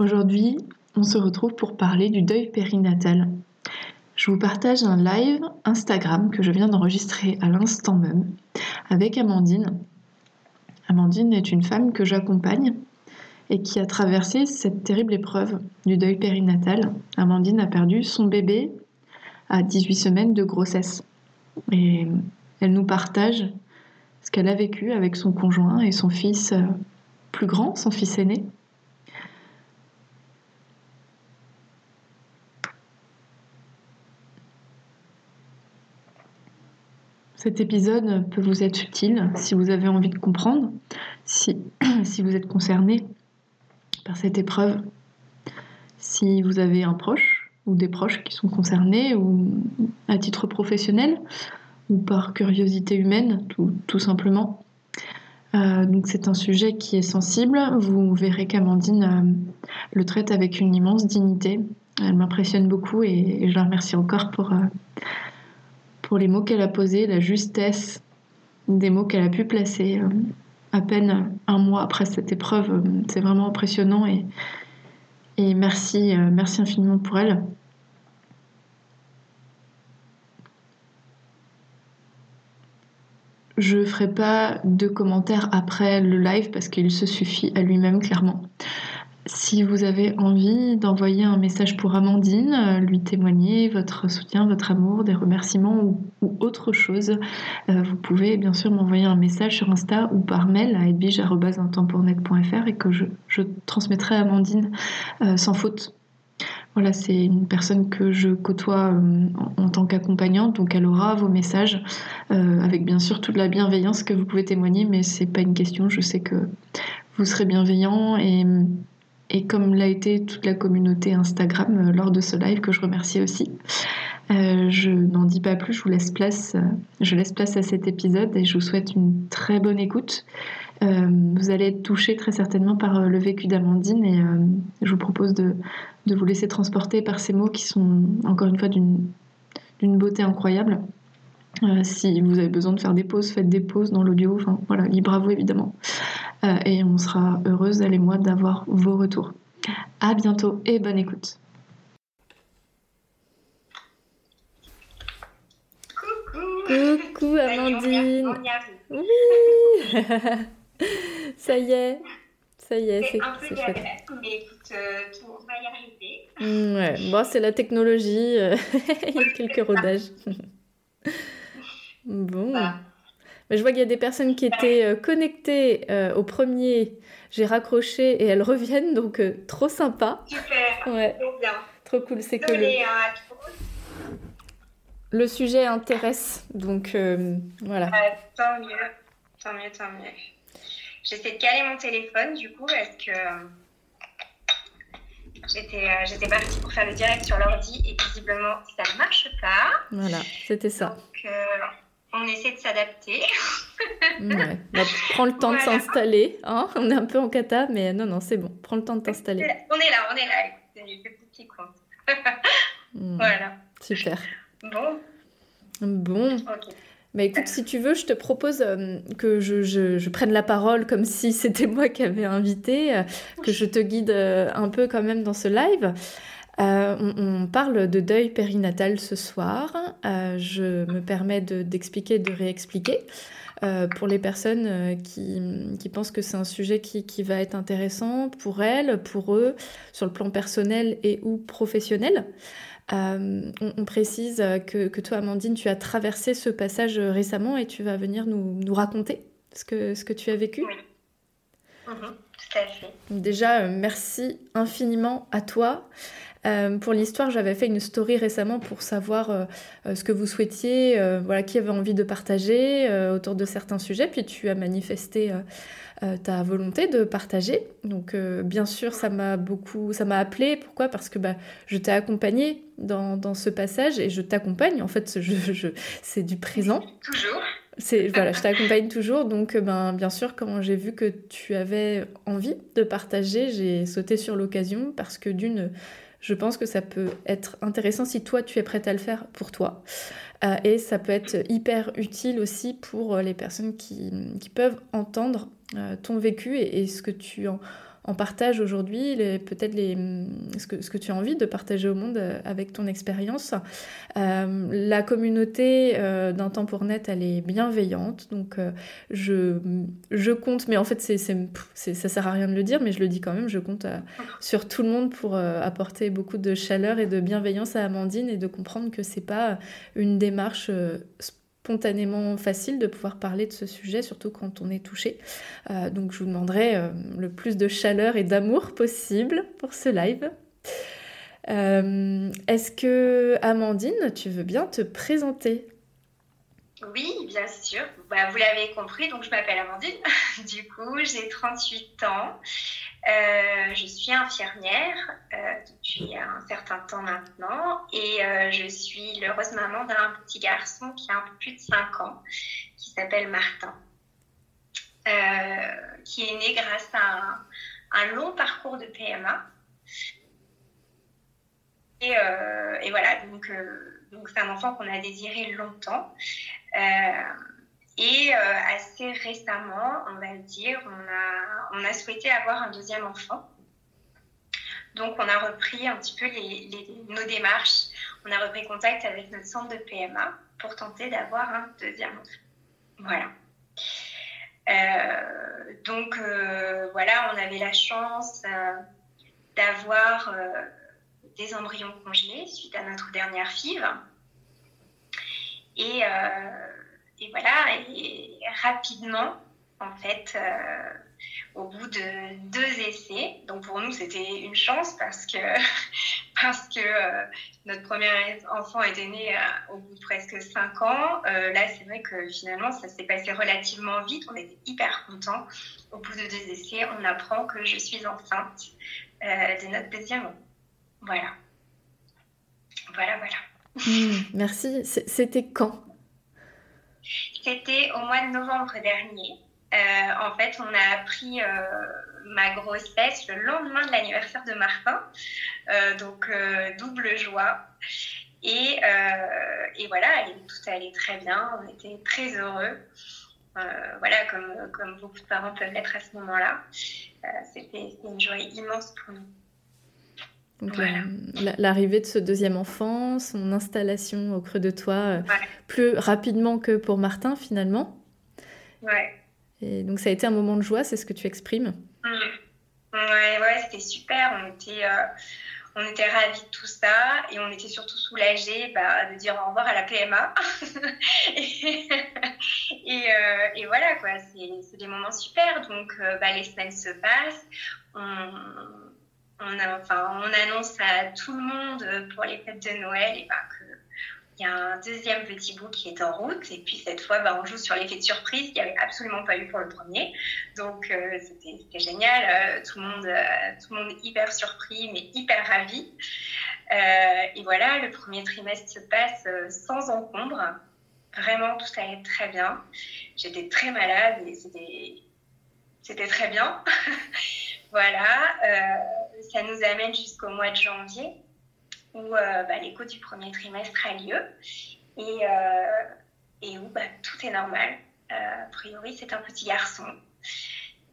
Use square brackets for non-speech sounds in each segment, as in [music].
Aujourd'hui, on se retrouve pour parler du deuil périnatal. Je vous partage un live Instagram que je viens d'enregistrer à l'instant même avec Amandine. Amandine est une femme que j'accompagne et qui a traversé cette terrible épreuve du deuil périnatal. Amandine a perdu son bébé à 18 semaines de grossesse. Et elle nous partage ce qu'elle a vécu avec son conjoint et son fils euh, plus grand, son fils aîné. Cet épisode peut vous être utile si vous avez envie de comprendre, si, [clears throat] si vous êtes concerné par cette épreuve. Si vous avez un proche ou des proches qui sont concernés, ou à titre professionnel, ou par curiosité humaine, tout, simplement. Euh, donc c'est un sujet qui est sensible. Vous verrez qu'Amandine euh, le traite avec une immense dignité. Elle m'impressionne beaucoup et, je la remercie encore pour, euh, pour les mots qu'elle a posés, la justesse des mots qu'elle a pu placer à peine un mois après cette épreuve. C'est vraiment impressionnant et, et merci, euh, merci infiniment pour elle. Je ne ferai pas de commentaires après le live parce qu'il se suffit à lui-même clairement. Si vous avez envie d'envoyer un message pour Amandine, euh, lui témoigner votre soutien, votre amour, des remerciements ou, autre chose, euh, vous pouvez bien sûr m'envoyer un message sur Insta ou par mail à edwige.untempournet.fr et que je, transmettrai à Amandine euh, sans faute. Voilà, c'est une personne que je côtoie en, tant qu'accompagnante, donc elle aura vos messages avec bien sûr toute la bienveillance que vous pouvez témoigner, mais c'est pas une question. Je sais que vous serez bienveillant et et comme l'a été toute la communauté Instagram euh, lors de ce live que je remercie aussi. Euh, je n'en dis pas plus, je vous laisse place, euh, je laisse place à cet épisode et je vous souhaite une très bonne écoute. vous allez être touché très certainement par le vécu d'Amandine et je vous propose de, de, vous laisser transporter par ces mots qui sont encore une fois d'une beauté incroyable. Si vous avez besoin de faire des pauses, faites des pauses dans l'audio, enfin voilà, libre à vous évidemment. Euh, et on sera heureuse, elle et moi, d'avoir vos retours. À bientôt et bonne écoute. Coucou Coucou Amandine Oui [laughs] Ça y est ça y est, c'est un peu galère, mais écoute, euh, on va y arriver. Mm, ouais, bon, c'est la technologie, euh, [laughs] il y a quelques rodages. [laughs] bon. Bah, je vois qu'il y a des personnes qui étaient euh, connectées euh, au premier. J'ai raccroché et elles reviennent, donc euh, trop sympa. Super, ouais. trop bien. Trop cool, c'est que le... le sujet intéresse, donc voilà. tant mieux, tant mieux, tant mieux. J'essaie de caler mon téléphone du coup parce que j'étais j'étais partie pour faire le direct sur l'ordi et visiblement ça ne marche pas. Voilà, c'était ça. Donc, on essaie de s'adapter. [laughs] ouais. Bah, prends le temps de s'installer. Hein on est un peu en cata, mais non, non, c'est bon. Prends le temps de t'installer. On est là, on est là. C'est le petit compte. [laughs] Hmm. Voilà. Super. Bon. Bon. Mais écoute, si tu veux, je te propose euh, que je, prenne la parole comme si [laughs] c'était moi qui avais invité, euh, que je te guide euh, un peu quand même dans ce live. Euh, on, parle de deuil périnatal ce soir. Euh, je me permets d'expliquer, de, réexpliquer. Euh, pour les personnes qui, pensent que c'est un sujet qui, va être intéressant pour elles, pour eux, sur le plan personnel et ou professionnel. On, précise que, toi, Amandine, tu as traversé ce passage récemment et tu vas venir nous, raconter ce que, ce que tu as vécu. Oui. Mhm, tout à fait. Déjà, merci infiniment à toi. Euh, pour l'histoire, j'avais fait une story récemment pour savoir euh, euh, ce que vous souhaitiez, voilà, qui avait envie de partager autour de certains sujets. Puis tu as manifesté ta volonté de partager. Donc bien sûr, ça m'a beaucoup, ça m'a appelé. Pourquoi? Parce que bah, je t'ai accompagnée dans, dans, ce passage et je t'accompagne. En fait, je, [laughs] je, c'est du présent. Toujours. C'est voilà, je t'accompagne toujours. Donc ben bien sûr, quand j'ai vu que tu avais envie de partager, j'ai sauté sur l'occasion parce que d'une je pense que ça peut être intéressant si toi tu es prête à le faire pour toi. Euh, et ça peut être hyper utile aussi pour les personnes qui, peuvent entendre euh, ton vécu et, ce que tu en, en partage aujourd'hui, peut-être ce, que, tu as envie de partager au monde euh, avec ton expérience. Euh, la communauté euh, d'un temps pour net, elle est bienveillante, donc je, je compte, mais en fait c'est, c'est, ça sert à rien de le dire, mais je le dis quand même, je compte sur tout le monde pour apporter beaucoup de chaleur et de bienveillance à Amandine et de comprendre que c'est pas une démarche spontanément facile de pouvoir parler de ce sujet, surtout quand on est touché. Euh, donc je vous demanderai euh, le plus de chaleur et d'amour possible pour ce live. Euh, est-ce que Amandine, tu veux bien te présenter? Oui, bien sûr. Bah, vous l'avez compris, donc je m'appelle Amandine. [laughs] du coup, j'ai 38 ans. Euh, je suis infirmière euh, depuis un certain temps maintenant et euh, je suis l'heureuse maman d'un petit garçon qui a un peu plus de 5 ans, qui s'appelle Martin, qui est né grâce à un, long parcours de PMA. Et, voilà, donc c'est un enfant qu'on a désiré longtemps. Et euh, assez récemment, on va dire, on a, souhaité avoir un deuxième enfant. Donc, on a repris un petit peu nos démarches. On a repris contact avec notre centre de PMA pour tenter d'avoir un deuxième enfant. Voilà. Euh, donc, euh, voilà, on avait la chance d'avoir des embryons congelés suite à notre dernière FIV. Et et voilà, et rapidement, en fait, euh, au bout de deux essais, donc pour nous c'était une chance parce que, [laughs] parce que euh, notre premier enfant était né euh, au bout de presque cinq ans. là, c'est vrai que finalement ça s'est passé relativement vite, on était hyper contents. Au bout de deux essais, on apprend que je suis enceinte de notre deuxième. Voilà. Voilà, voilà. Mmh, merci. C'était quand? C'était au mois de novembre dernier. Euh, en fait, on a appris euh, ma grossesse le lendemain de l'anniversaire de Martin. Euh, donc, double joie. Et, voilà, tout allait très bien. On était très heureux. voilà, comme, comme beaucoup de parents peuvent l'être à ce moment-là. C'était une joie immense pour nous. Donc l'arrivée de ce deuxième enfant, son installation au creux de toi, euh, plus rapidement que pour Martin finalement. Ouais. Et donc ça a été un moment de joie, c'est ce que tu exprimes. Mmh. Ouais, ouais, c'était super. On était, euh, on était ravis de tout ça et on était surtout soulagés bah, de dire au revoir à la PMA. [laughs] et, euh, et, voilà, quoi, c'est des moments super. Donc bah, les semaines se passent. On, on, enfin, on annonce à tout le monde pour les fêtes de Noël et ben, qu'il y a un deuxième petit bout qui est en route. Et puis cette fois, ben, on joue sur l'effet de surprise qu'il n'y avait absolument pas eu pour le premier. Donc euh, c'était génial. Euh, tout, le monde, euh, tout le monde hyper surpris, mais hyper ravi. et voilà, le premier trimestre se passe sans encombre. Vraiment, tout allait très bien. J'étais très malade et c'était très bien. [laughs] Voilà, euh, ça nous amène jusqu'au mois de janvier où euh, bah, l'écho du premier trimestre a lieu et, euh, où bah, tout est normal. a priori, c'est un petit garçon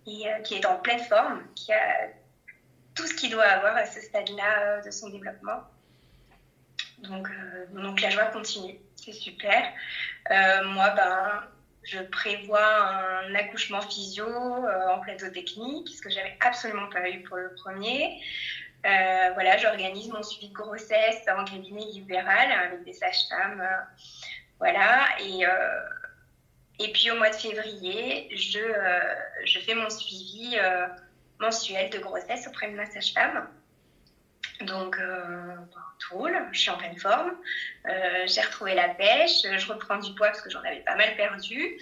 et, qui est en pleine forme, qui a tout ce qu'il doit avoir à ce stade-là de son développement. Donc, donc la joie continue, c'est super. moi, ben, je prévois un accouchement physio euh, en plateau technique, ce que j'avais absolument pas eu pour le premier. Euh, voilà, j'organise mon suivi de grossesse en cabinet libéral avec des sages-femmes. Euh, voilà, et, et puis au mois de février, je, je fais mon suivi mensuel de grossesse auprès de ma sage-femme. Donc, euh, tout roule, je suis en pleine forme. Euh, j'ai retrouvé la pêche, je reprends du poids parce que j'en avais pas mal perdu.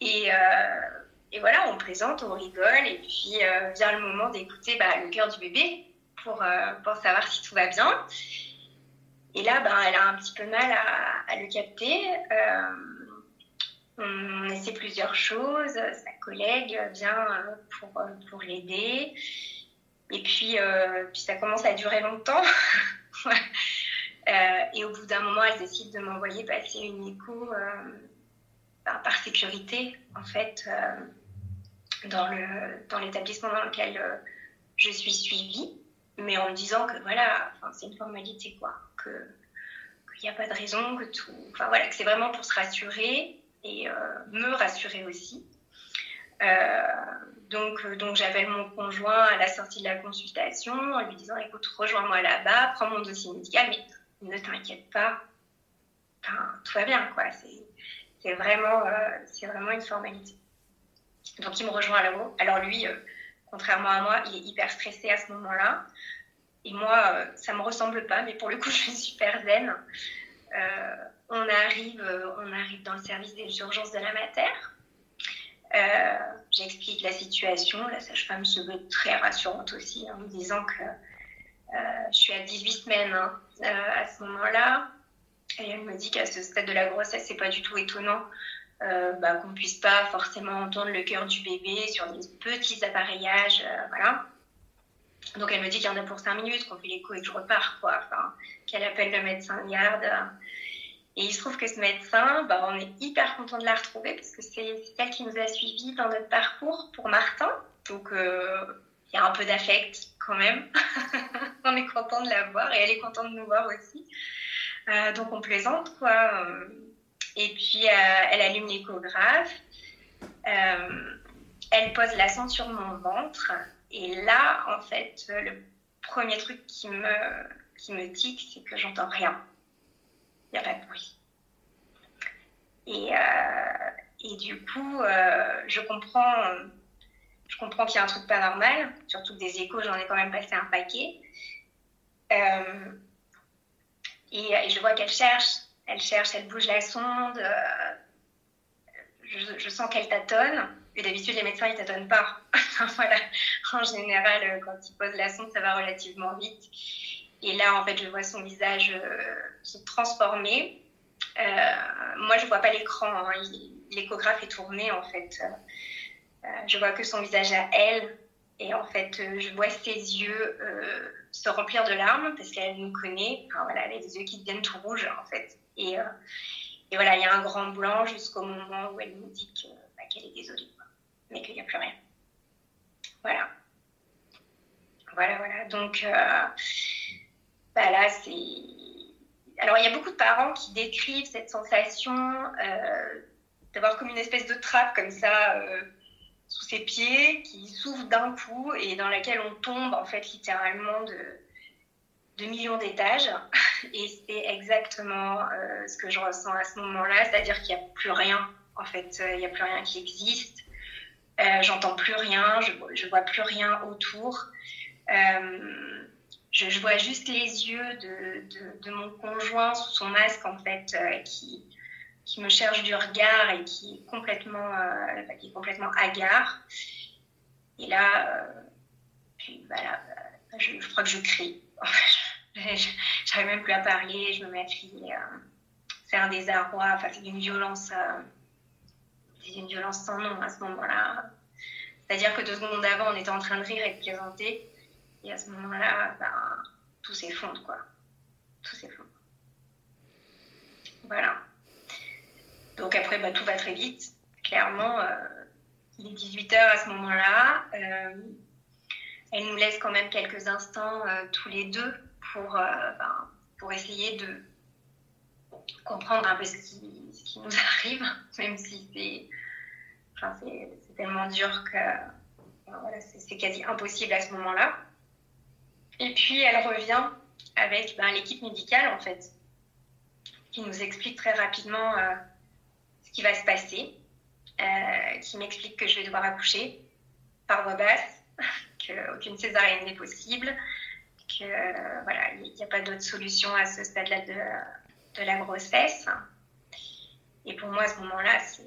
Et, euh, voilà, on présente, on rigole, et puis vient le moment d'écouter bah, le cœur du bébé pour, pour savoir si tout va bien. Et là, ben, elle a un petit peu mal à, le capter. on essaie plusieurs choses. Sa collègue vient pour, pour l'aider. Et puis, puis, ça commence à durer longtemps. [laughs] Euh, et au bout d'un moment, elle décide de m'envoyer passer une écho euh, par, sécurité, en fait, euh, dans, le, dans l'établissement dans lequel je suis suivie, mais en me disant que voilà, c'est une formalité, quoi, qu'il n'y a pas de raison, que tout. Enfin voilà, que c'est vraiment pour se rassurer et me rassurer aussi. Donc, donc j'appelle mon conjoint à la sortie de la consultation en lui disant écoute, rejoins-moi là-bas, prends mon dossier médical, mais ne t'inquiète pas, tout va bien, quoi. C'est vraiment, euh, c'est vraiment une formalité. Donc, il me rejoint là-haut. Alors, lui, euh, contrairement à moi, il est hyper stressé à ce moment-là. Et moi, euh, ça me ressemble pas, mais pour le coup, [laughs] je suis super zen. on, arrive, on arrive dans le service des urgences de la mater. J'explique la situation. La sage-femme se veut très rassurante aussi, en me disant que je suis à 18 semaines. Hein. Euh, à ce moment-là. Et elle me dit qu'à ce stade de la grossesse, c'est pas du tout étonnant euh, bah, qu'on puisse pas forcément entendre le cœur du bébé sur des petits appareillages, euh, voilà. Donc elle me dit qu'il y en a pour 5 minutes, qu'on fait l'écho et que je repars, qu'elle appelle le médecin de garde. Et il se trouve que ce médecin, bah, on est hyper content de la retrouver parce que c'est elle qui nous a suivis dans notre parcours pour Martin. Donc il y a un peu d'affect quand même. [laughs] on est content de la voir et elle est contente de nous voir aussi. Euh, donc on plaisante quoi. Et puis euh, elle allume l'échographe. Euh, elle pose la sonde sur mon ventre. Et là, en fait, le premier truc qui me, qui me tique, c'est que j'entends rien. Il n'y a pas de bruit. Et, et du coup, je comprends je comprends qu'il y a un truc pas normal, surtout que des échos, j'en ai quand même passé un paquet. Euh, et, je vois qu'elle cherche, elle cherche, elle bouge la sonde. Euh, je, sens qu'elle tâtonne. Et d'habitude, les médecins, ils tâtonnent pas. [laughs] voilà. En général, euh, quand ils posent la sonde, ça va relativement vite. Et là, en fait, je vois son visage se transformer. moi, je vois pas l'écran. Hein. L'échographe est tourné, en fait. Euh, je vois que son visage à elle. Et en fait, euh, je vois ses yeux euh, se remplir de larmes parce qu'elle nous connaît. Voilà, elle a des yeux qui deviennent tout rouges, en fait. Et, et voilà, il y a un grand blanc jusqu'au moment où elle nous dit bah, qu'elle est désolée, mais qu'il n'y a plus rien. Voilà. Voilà, voilà. Donc, bah. Alors, il y a beaucoup de parents qui décrivent cette sensation d'avoir comme une espèce de trappe comme ça sous ses pieds, qui s'ouvre d'un coup et dans laquelle on tombe en fait littéralement de, millions d'étages. [laughs] Et c'est exactement euh, ce que je ressens à ce moment-là, c'est-à-dire qu'il n'y a plus rien en fait, euh, il n'y a plus rien qui existe. Euh, J'entends plus rien, je, vois plus rien autour. Euh, je, vois juste les yeux de, de, mon conjoint sous son masque en fait, qui, qui me cherche du regard et qui est complètement, euh, qui est complètement hagard. Et là, euh, puis, bah, je, crois que je crie. [laughs] J'arrive même plus à parler, je me mets à crier. Euh, c'est un désarroi, enfin, c'est d'une violence, d'une violence sans nom à ce moment-là. C'est-à-dire que deux secondes avant, on était en train de rire et de plaisanter. Et à ce moment-là, ben, tout s'effondre, quoi. Tout s'effondre. Voilà. Donc après, bah, tout va très vite. Clairement, euh, il est 18h à ce moment-là. Euh, elle nous laisse quand même quelques instants euh, tous les deux pour, ben, pour essayer de comprendre un peu ce qui, nous [laughs] arrive, même si c'est tellement dur que voilà, c'est quasi impossible à ce moment-là. Et puis elle revient avec ben, l'équipe médicale en fait, qui nous explique très rapidement qui va se passer, euh, qui m'explique que je vais devoir accoucher par voie basse, [laughs] qu'aucune césarienne n'est possible, que voilà, il n'y a pas d'autre solution à ce stade-là de, la grossesse. Et pour moi, à ce moment-là, c'est,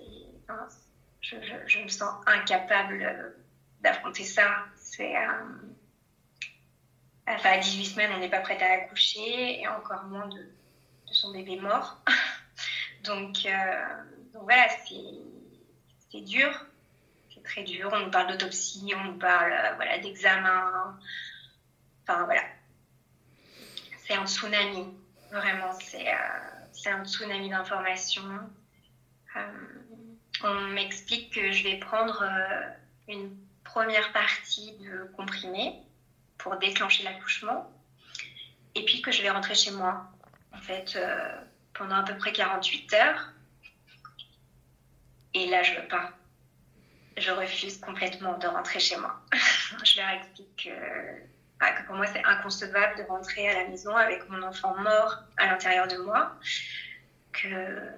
je, me sens incapable d'affronter ça. C'est enfin, à 18 semaines, on n'est pas prête à accoucher et encore moins de, son bébé mort. [laughs] donc, donc voilà, c'est dur très dur. On nous parle d'autopsie, on nous parle euh, voilà, d'examen. Enfin, voilà. C'est un tsunami. Vraiment, c'est euh, un tsunami d'informations. Euh, on m'explique que je vais prendre une première partie de comprimé pour déclencher l'accouchement. Et puis que je vais rentrer chez moi, en fait, pendant à peu près 48 heures. Et là, je veux pas je refuse complètement de rentrer chez moi. [laughs] je leur explique ah, que, pour moi, c'est inconcevable de rentrer à la maison avec mon enfant mort à l'intérieur de moi, que,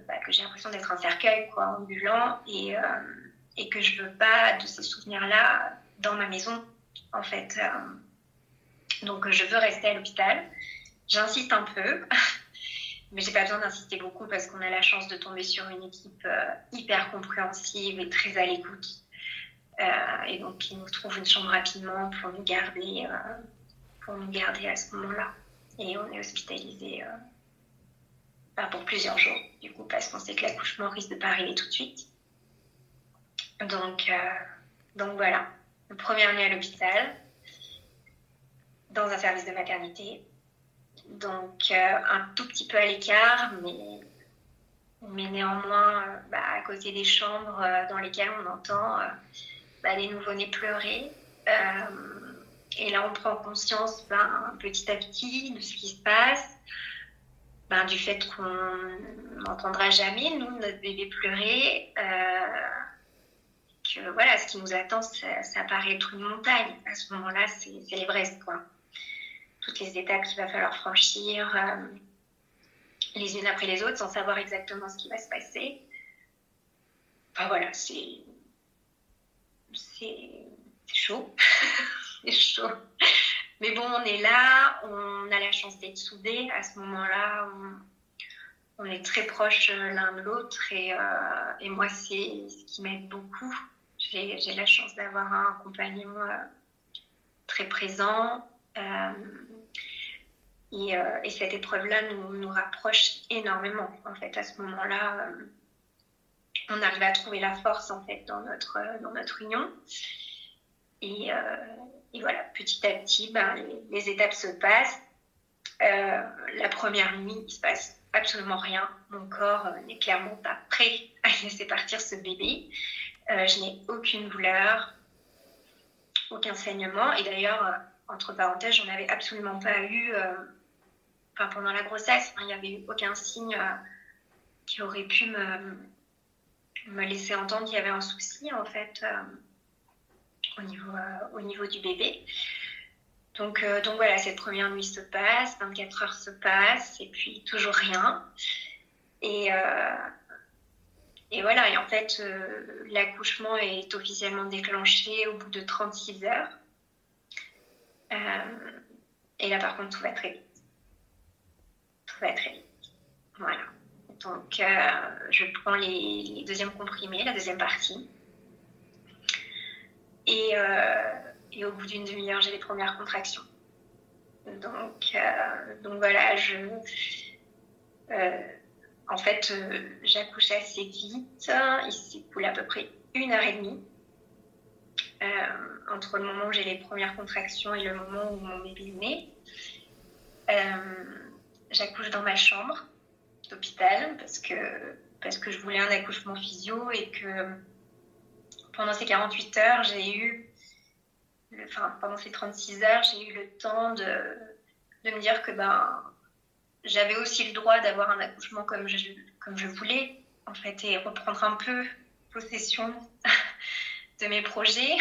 bah, que j'ai l'impression d'être un cercueil quoi, ambulant et, euh, et que je veux pas de ces souvenirs-là dans ma maison, en fait. Euh, donc, je veux rester à l'hôpital. J'insiste un peu. [laughs] Mais j'ai pas besoin d'insister beaucoup parce qu'on a la chance de tomber sur une équipe euh, hyper compréhensive et très à l'écoute. Euh, et donc, ils nous trouvent une chambre rapidement pour nous garder, euh, pour nous garder à ce moment-là. Et on est hospitalisé pour plusieurs jours, du coup, parce qu'on sait que l'accouchement risque de pas arriver tout de suite. Donc, donc voilà, le première nuit à l'hôpital, dans un service de maternité. Donc, un tout petit peu à l'écart, mais, mais néanmoins, bah, à côté des chambres dans lesquelles on entend bah, les nouveau-nés pleurer. Euh, et là, on prend conscience ben, petit à petit de ce qui se passe, ben, du fait qu'on n'entendra jamais, nous, notre bébé pleurer. Euh, que voilà, ce qui nous attend, ça, paraît être une montagne. À ce moment-là, c'est l'Everest, quoi. Toutes les étapes qu'il va falloir franchir, euh, les unes après les autres, sans savoir exactement ce qui va se passer. Enfin voilà, c'est c'est chaud. [laughs] c'est chaud. Mais bon, on est là, on a la chance d'être soudés. À ce moment-là, on, est très proches l'un de l'autre. Et, euh, et, moi, c'est ce qui m'aide beaucoup. J'ai la chance d'avoir un compagnon euh, très présent. Euh, et, et, cette épreuve-là nous, rapproche énormément. En fait, à ce moment-là, on arrive à trouver la force en fait dans notre, dans notre union. Et, euh, voilà, petit à petit, ben, les, étapes se passent. Euh, la première nuit, il se passe absolument rien. Mon corps euh, n'est clairement pas prêt à [laughs] laisser partir ce bébé. je n'ai aucune douleur, aucun saignement. Et d'ailleurs, entre parenthèses, j'en avais absolument pas eu enfin, pendant la grossesse. Hein, il n'y avait eu aucun signe qui aurait pu me, me laissait entendre qu'il y avait un souci en fait euh, au, niveau, euh, au niveau du bébé. Donc, euh, donc voilà, cette première nuit se passe, 24 heures se passent et puis toujours rien. Et, et voilà, et en fait, l'accouchement est officiellement déclenché au bout de 36 heures. Et là, par contre, tout va très vite. Tout va très vite. Voilà. Donc, euh, je prends les, deuxièmes comprimés, la deuxième partie. Et, euh, et au bout d'une demi-heure, j'ai les premières contractions. Donc, euh, donc voilà, je, en fait, j'accouche assez vite. Il s'écoule à peu près une heure et demie entre le moment où j'ai les premières contractions et le moment où mon bébé est né. j'accouche dans ma chambre d'hôpital parce que, parce que je voulais un accouchement physio et que pendant ces 48 heures, j'ai eu, enfin, pendant ces 36 heures, j'ai eu le temps de, de me dire que ben, j'avais aussi le droit d'avoir un accouchement comme je, comme je voulais, en fait, et reprendre un peu possession [laughs] de mes projets.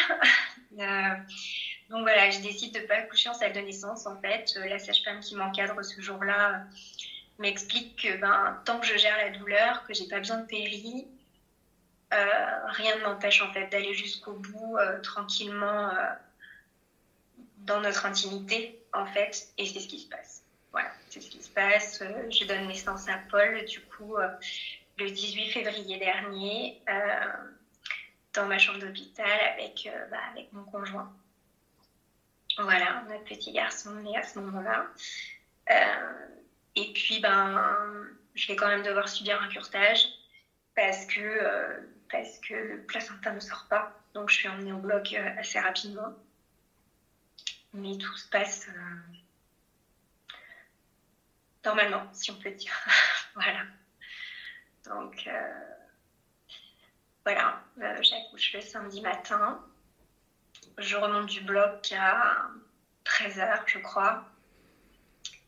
Euh, donc voilà, je décide de ne pas accoucher en salle de naissance, en fait. La sage-femme qui m'encadre ce jour-là m'explique que ben, tant que je gère la douleur, que j'ai pas besoin de péri, euh, rien ne m'empêche en fait d'aller jusqu'au bout euh, tranquillement euh, dans notre intimité en fait, et c'est ce qui se passe. Voilà, c'est ce qui se passe. je donne naissance à Paul du coup le 18 février dernier. Dans ma chambre d'hôpital avec, bah, avec mon conjoint. Voilà, notre petit garçon est à ce moment-là. et puis, ben, je vais quand même devoir subir un curtage parce que, parce que le placenta ne sort pas. Donc, je suis emmenée au bloc assez rapidement. Mais tout se passe normalement, si on peut dire. [laughs] voilà. Donc, euh, voilà, euh, j'accouche le samedi matin. Je remonte du bloc à 13h, je crois.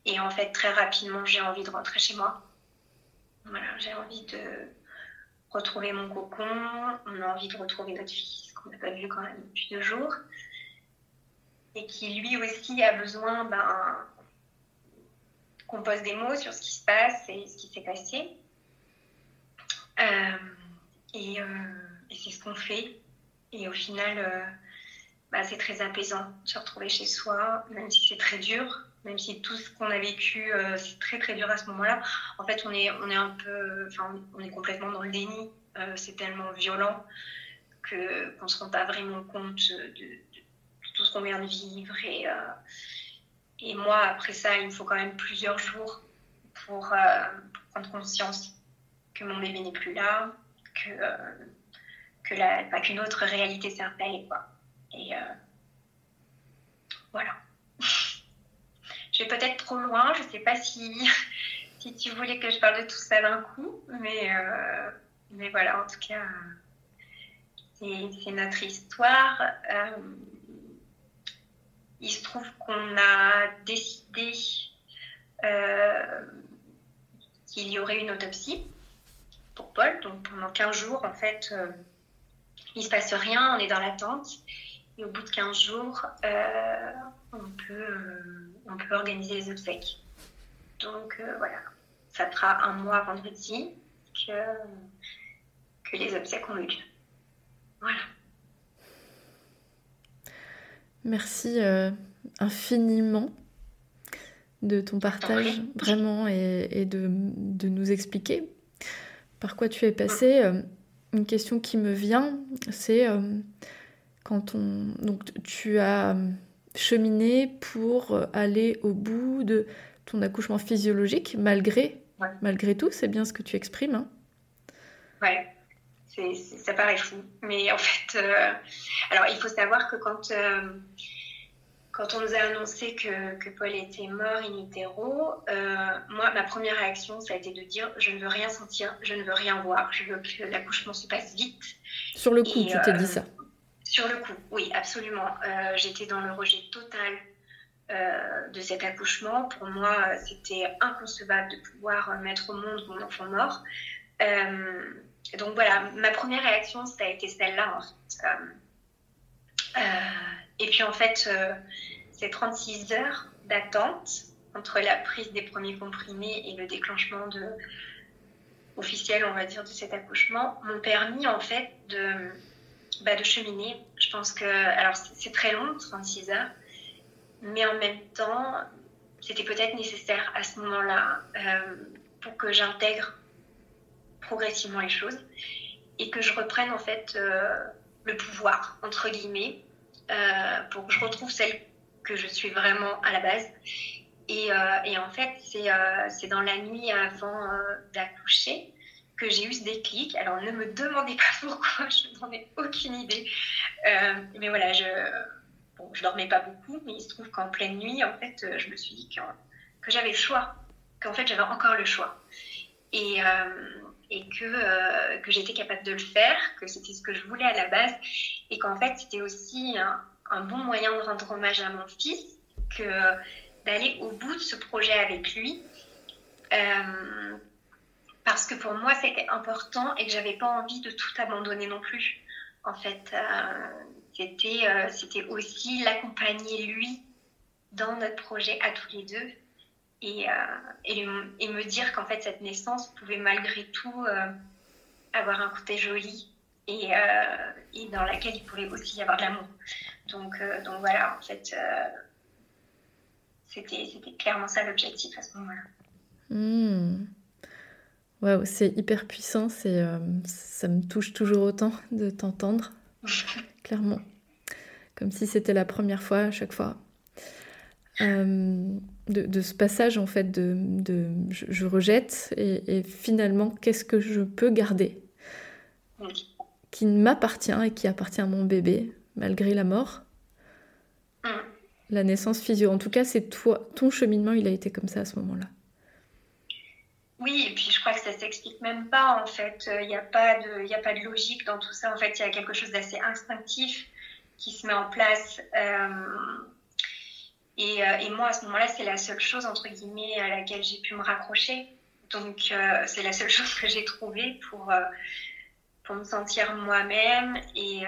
Et en fait, très rapidement, j'ai envie de rentrer chez moi. Voilà, j'ai envie de retrouver mon cocon. On a envie de retrouver notre fils qu'on n'a pas vu quand même depuis deux jours. Et qui lui aussi a besoin ben, qu'on pose des mots sur ce qui se passe et ce qui s'est passé. Euh, euh, et, c'est ce qu'on fait. Et au final, euh, bah, c'est très apaisant de se retrouver chez soi, même si c'est très dur, même si tout ce qu'on a vécu, c'est très très dur à ce moment-là. En fait, on est, on est un peu, on est complètement dans le déni. c'est tellement violent que qu'on se rend pas vraiment compte de, tout ce qu'on vient de vivre et et moi, après ça, il me faut quand même plusieurs jours pour, euh, prendre conscience que mon bébé n'est plus là, que, euh, que la, pas qu'une autre réalité s'est installée. Quoi. Et euh, voilà. [laughs] je vais peut-être trop loin, je ne sais pas si, [laughs] si tu voulais que je parle de tout ça d'un coup, mais, mais voilà, en tout cas, c'est notre histoire il se trouve qu'on a décidé euh, qu'il y aurait une autopsie pour Paul. Donc pendant 15 jours, en fait, euh, il ne se passe rien, on est dans l'attente. Et au bout de 15 jours, euh, on, peut, on peut organiser les obsèques. Donc voilà, ça fera un mois vendredi que, que les obsèques ont eu lieu. Voilà. Merci euh, infiniment de ton partage, vraiment, et, de, nous expliquer par quoi tu es passé. Euh, une question qui me vient, c'est euh, quand on. Donc, tu as cheminé pour aller au bout de ton accouchement physiologique, malgré, malgré tout, c'est bien ce que tu exprimes. Hein. Ouais ça paraît fou. Mais en fait, euh, alors il faut savoir que quand, euh, quand on nous a annoncé que, que Paul était mort in utero, euh, moi, ma première réaction, ça a été de dire je ne veux rien sentir, je ne veux rien voir, je veux que l'accouchement se passe vite. Sur le coup, tu t'es dit ça Sur le coup, oui, absolument. J'étais dans le rejet total. de cet accouchement. Pour moi, c'était inconcevable de pouvoir mettre au monde mon enfant mort donc voilà, ma première réaction, ça a été celle-là. Euh, euh, et puis en fait, euh, ces 36 heures d'attente entre la prise des premiers comprimés et le déclenchement officiel, on va dire, de cet accouchement, m'ont permis en fait de, bah, de cheminer. Je pense que, alors c'est très long, 36 heures, mais en même temps, c'était peut-être nécessaire à ce moment-là pour que j'intègre progressivement les choses et que je reprenne en fait euh, le pouvoir, entre guillemets, euh, pour que je retrouve celle que je suis vraiment à la base. Et, euh, et en fait, c'est dans la nuit avant d'accoucher que j'ai eu ce déclic. Alors, ne me demandez pas [laughs] pourquoi, je n'en ai aucune idée. mais voilà, je bon, je dormais pas beaucoup, mais il se trouve qu'en pleine nuit, en fait, je me suis dit que, que j'avais le choix, qu'en fait, j'avais encore le choix. Et, et que, euh, que j'étais capable de le faire, que c'était ce que je voulais à la base, et qu'en fait c'était aussi un, bon moyen de rendre hommage à mon fils, que d'aller au bout de ce projet avec lui, euh, parce que pour moi c'était important et que j'avais pas envie de tout abandonner non plus. En fait, euh, c'était aussi l'accompagner lui dans notre projet à tous les deux et, euh, et, et, me dire qu'en fait cette naissance pouvait malgré tout euh, avoir un côté joli et, euh, et, dans laquelle il pouvait aussi y avoir de l'amour. Donc, donc voilà, en fait, c'était clairement ça l'objectif à ce moment-là. Mmh. Waouh, c'est hyper puissant, c'est, ça me touche toujours autant de t'entendre. [laughs] clairement. Comme si c'était la première fois à chaque fois. Euh, de, ce passage en fait de, je, rejette et, finalement qu'est-ce que je peux garder qui m'appartient et qui appartient à mon bébé malgré la mort mm. la naissance physio en tout cas c'est toi ton cheminement il a été comme ça à ce moment-là oui, et puis je crois que ça s'explique même pas en fait. Il n'y a, pas de, a pas de logique dans tout ça. En fait, il y a quelque chose d'assez instinctif qui se met en place. Euh, euh, et, moi, à ce moment-là, c'est la seule chose, entre guillemets, à laquelle j'ai pu me raccrocher. Donc, euh, c'est la seule [laughs] chose que j'ai trouvée pour, pour me sentir moi-même. Et,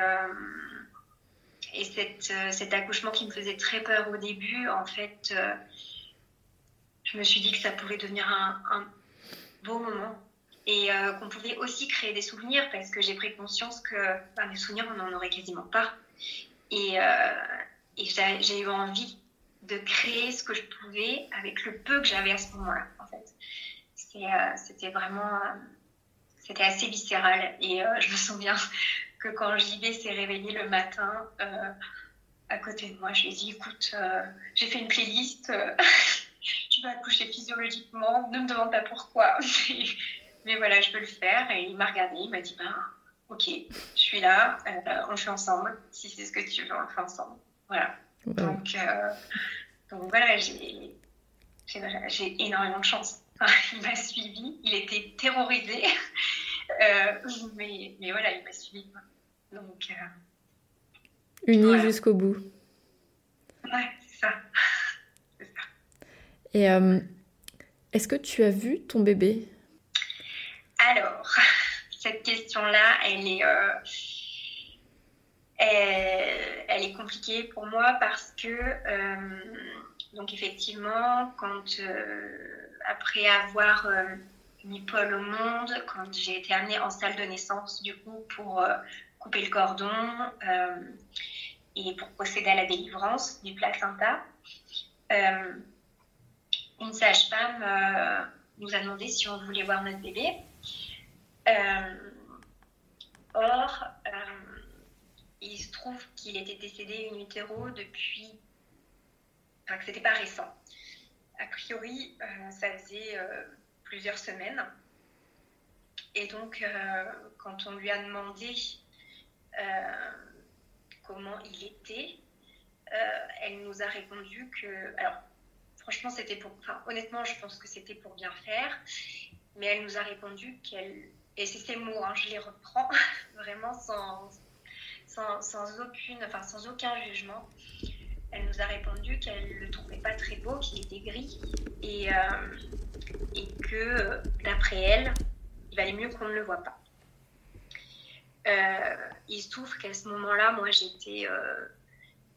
et cette, cet accouchement qui me faisait très peur au début, en fait, je me suis dit que ça pouvait devenir un, beau moment et qu'on pouvait aussi créer des souvenirs parce que j'ai pris conscience que bah, mes souvenirs, on n'en aurait quasiment pas. Et, euh, et j'ai eu envie de créer ce que je pouvais avec le peu que j'avais à ce moment-là, en fait. Euh, c'était vraiment... Euh, c'était assez viscéral. Et je me souviens que quand JB s'est réveillé le matin à côté de moi, je lui ai dit, écoute, j'ai fait une playlist, [laughs] tu vas accoucher physiologiquement, ne me demande pas pourquoi. [laughs] mais voilà, je peux le faire. Et il m'a regardé, il m'a dit, ben ok, je suis là, euh, on le fait ensemble. Si c'est ce que tu veux, on le fait ensemble. Voilà. Donc, euh, donc voilà, j'ai énormément de chance. [laughs] il m'a suivi, il était terrorisé, [laughs] euh, mais, mais, voilà, il m'a suivi. Donc, Uni jusqu'au bout. Ouais, c'est ça. [laughs] ça. Et est-ce que tu as vu ton bébé? Alors, cette question-là, elle est, euh, elle, est compliquée pour moi parce que, euh, donc effectivement, quand euh, après avoir mis Paul au monde, quand j'ai été amenée en salle de naissance, du coup, pour couper le cordon et pour procéder à la délivrance du placenta, une sage-femme nous a demandé si on voulait voir notre bébé. Euh, or, euh, il se trouve qu'il était décédé in utero depuis. Enfin, que c'était pas récent. A priori, euh, ça faisait plusieurs semaines. Et donc, quand on lui a demandé comment il était, elle nous a répondu que. Alors, franchement, c'était pour. Enfin, honnêtement, je pense que c'était pour bien faire. Mais elle nous a répondu qu'elle et c'est ces mots, hein, je les reprends [laughs] vraiment sans, sans, aucune, enfin, sans aucun jugement. Elle nous a répondu qu'elle ne le trouvait pas très beau, qu'il était gris et, euh, que d'après elle, il valait mieux qu'on ne le voit pas. Euh, il se trouve qu'à ce moment-là, moi j'étais euh,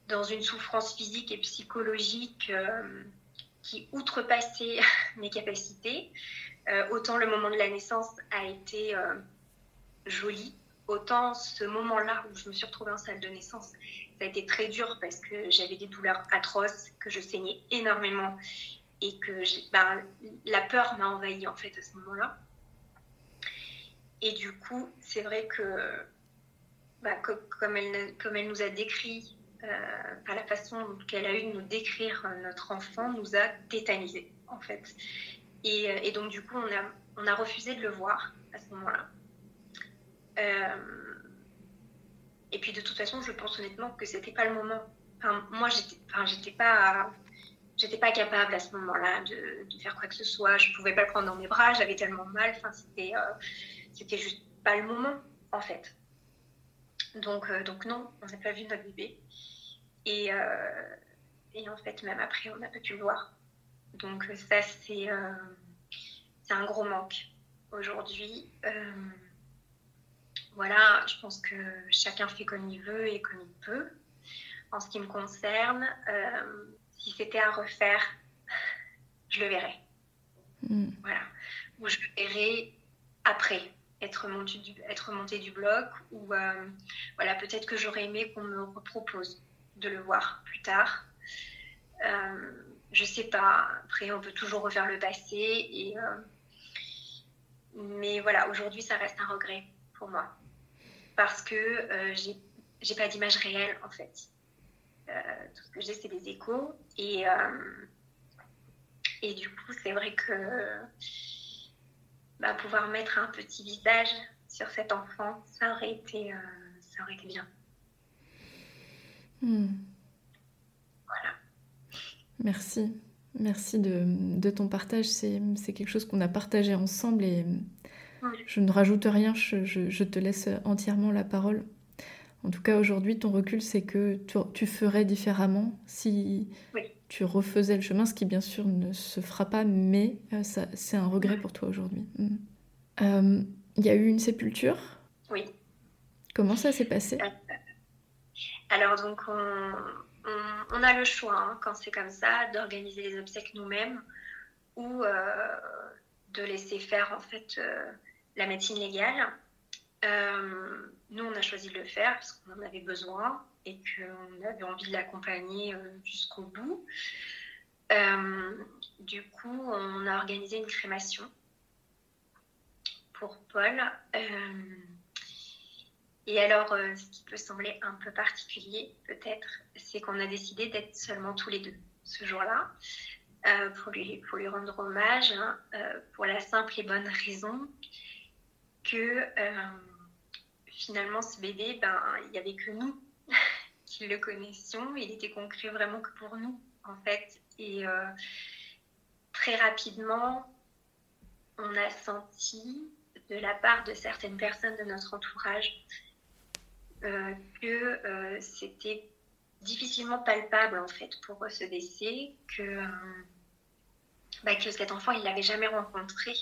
dans une souffrance physique et psychologique qui outrepassait [laughs] mes capacités. Euh, autant le moment de la naissance a été euh, joli, autant ce moment-là où je me suis retrouvée en salle de naissance, ça a été très dur parce que j'avais des douleurs atroces, que je saignais énormément et que ben, la peur m'a envahie en fait à ce moment-là. Et du coup, c'est vrai que bah, comme, elle, nous a décrit, euh, par la façon qu'elle a eu de nous décrire notre enfant, nous a tétanisés en fait. Euh, et, donc, du coup, on a refusé de le voir à ce moment-là. Euh, et puis, de toute façon, je pense honnêtement que c'était pas le moment. Moi, j'étais enfin, pas. J'étais pas capable à ce moment-là de, faire quoi que ce soit. Je pouvais pas le prendre dans mes bras, j'avais tellement mal. Enfin, c'était, euh, c'était juste pas le moment, en fait. Donc, donc non, on n'a pas vu notre bébé. Et, et en fait, même après, on n'a pas pu le voir. Donc ça, euh, c'est un gros manque aujourd'hui. Euh, voilà, je pense que chacun fait comme il veut et comme il peut. En ce qui me concerne, euh, si c'était à refaire, [laughs] je le verrais. Mm. Voilà. Ou je le verrais après être monté du, être monté du bloc. Ou voilà, peut-être que j'aurais aimé qu'on me propose de le voir plus tard je sais pas. Après, on peut toujours refaire le passé. Et, euh, Mais voilà, aujourd'hui, ça reste un regret pour moi. Parce que euh, j'ai pas d'image réelle en fait. tout ce que j'ai, c'est des échos. Et, et du coup, c'est vrai que bah, pouvoir mettre un petit visage sur cet enfant, ça aurait été, ça aurait été bien. Hmm. Voilà. Merci. Merci de, ton partage. C'est quelque chose qu'on a partagé ensemble et je ne rajoute rien. Je, te laisse entièrement la parole. En tout cas, aujourd'hui, ton recul, c'est que tu, ferais différemment si tu refaisais le chemin, ce qui bien sûr ne se fera pas, mais euh, c'est un regret pour toi aujourd'hui. Hmm. Euh, il y a eu une sépulture Oui. Comment ça s'est passé? Euh, alors, donc, on, a le choix, hein, quand c'est comme ça, d'organiser les obsèques nous-mêmes ou euh, de laisser faire, en fait, euh, la médecine légale. Euh, nous, on a choisi de le faire parce qu'on en avait besoin et qu'on avait envie de l'accompagner jusqu'au bout. du coup, on a organisé une crémation pour Paul. Et alors, euh, ce qui peut sembler un peu particulier, peut-être, c'est qu'on a décidé d'être seulement tous les deux ce jour-là, euh, pour, lui, rendre hommage, hein, euh, pour la simple et bonne raison que finalement, ce bébé, ben, il n'y avait que nous [laughs] qui le connaissions. Il était concret vraiment que pour nous, en fait. Et très rapidement, on a senti de la part de certaines personnes de notre entourage euh, que euh, c'était difficilement palpable en fait pour ce décès, que, euh, bah, que cet enfant il l'avait jamais rencontré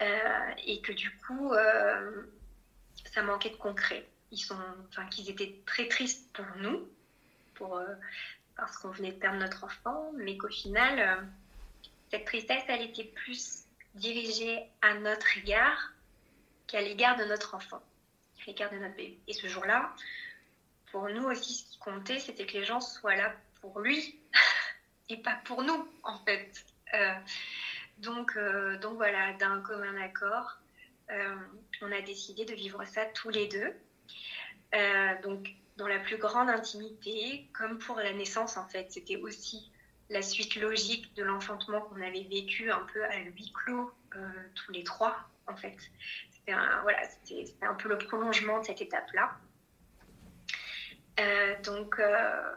et que du coup ça manquait de concret. Ils sont, enfin qu'ils étaient très tristes pour nous, pour parce qu'on venait de perdre notre enfant, mais qu'au final cette tristesse elle était plus dirigée à notre égard qu'à l'égard de notre enfant l'écart de notre bébé. Et ce jour-là, pour nous aussi, ce qui comptait, c'était que les gens soient là pour lui [laughs] et pas pour nous, en fait. Euh, donc, euh, donc voilà, d'un commun accord, euh, on a décidé de vivre ça tous les deux. donc, dans la plus grande intimité, comme pour la naissance, en fait, c'était aussi la suite logique de l'enfantement qu'on avait vécu un peu à huis clos, tous les trois, en fait c'était un, voilà, un peu le prolongement de cette étape-là. Euh, donc, euh,